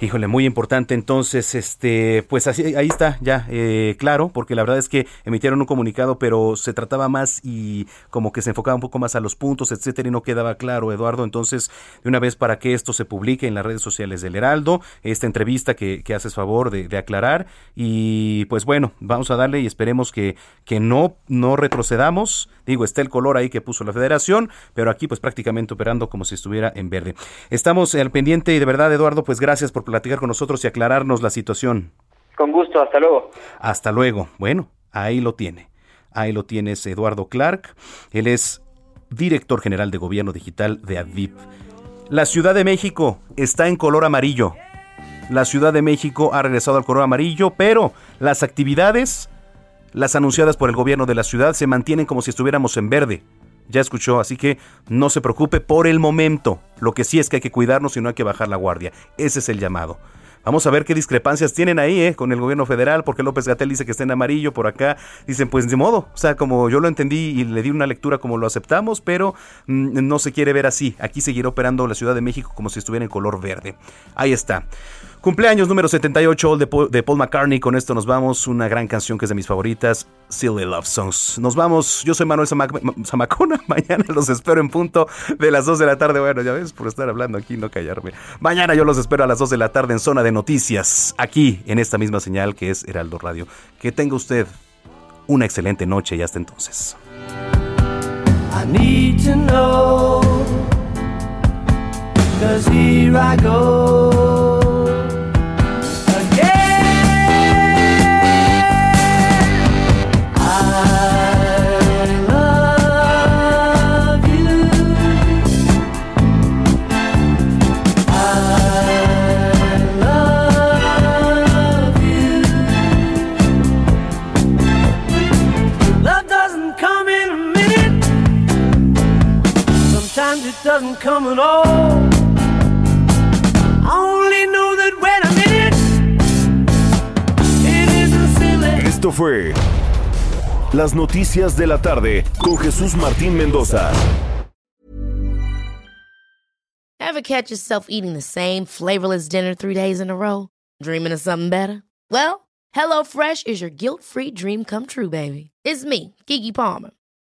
S1: Híjole, muy importante entonces, este, pues así, ahí está ya eh, claro, porque la verdad es que emitieron un comunicado, pero se trataba más y como que se enfocaba un poco más a los puntos, etcétera, y no quedaba claro, Eduardo. Entonces, de una vez para que esto se publique en las redes sociales del Heraldo, esta entrevista que, que haces favor de, de, aclarar, y pues bueno, vamos a darle y esperemos que, que no, no retrocedamos. Digo, está el color ahí que puso la federación, pero aquí pues prácticamente operando como si estuviera en verde. Estamos al pendiente y de verdad, Eduardo, pues gracias por platicar con nosotros y aclararnos la situación.
S11: Con gusto, hasta luego.
S1: Hasta luego. Bueno, ahí lo tiene. Ahí lo tienes Eduardo Clark. Él es director general de gobierno digital de ADVIP. La Ciudad de México está en color amarillo. La Ciudad de México ha regresado al color amarillo, pero las actividades, las anunciadas por el gobierno de la ciudad, se mantienen como si estuviéramos en verde. Ya escuchó, así que no se preocupe por el momento. Lo que sí es que hay que cuidarnos y no hay que bajar la guardia. Ese es el llamado. Vamos a ver qué discrepancias tienen ahí eh, con el gobierno federal, porque López Gatel dice que está en amarillo, por acá dicen pues de modo, o sea, como yo lo entendí y le di una lectura como lo aceptamos, pero mmm, no se quiere ver así. Aquí seguirá operando la Ciudad de México como si estuviera en color verde. Ahí está. Cumpleaños número 78 de Paul, de Paul, McCartney. Con esto nos vamos. Una gran canción que es de mis favoritas. Silly Love Songs. Nos vamos. Yo soy Manuel Zamac. Mañana los espero en punto de las 2 de la tarde. Bueno, ya ves, por estar hablando aquí, no callarme. Mañana yo los espero a las 2 de la tarde en Zona de Noticias. Aquí, en esta misma señal que es Heraldo Radio. Que tenga usted una excelente noche y hasta entonces. I need to know, cause here I go. Doesn't come at all. I only know that when I'm in it, it isn't silly. Esto fue Las Noticias de la Tarde con Jesús Martín Mendoza.
S23: Ever catch yourself eating the same flavorless dinner three days in a row? Dreaming of something better? Well, HelloFresh is your guilt-free dream come true, baby. It's me, Kiki Palmer.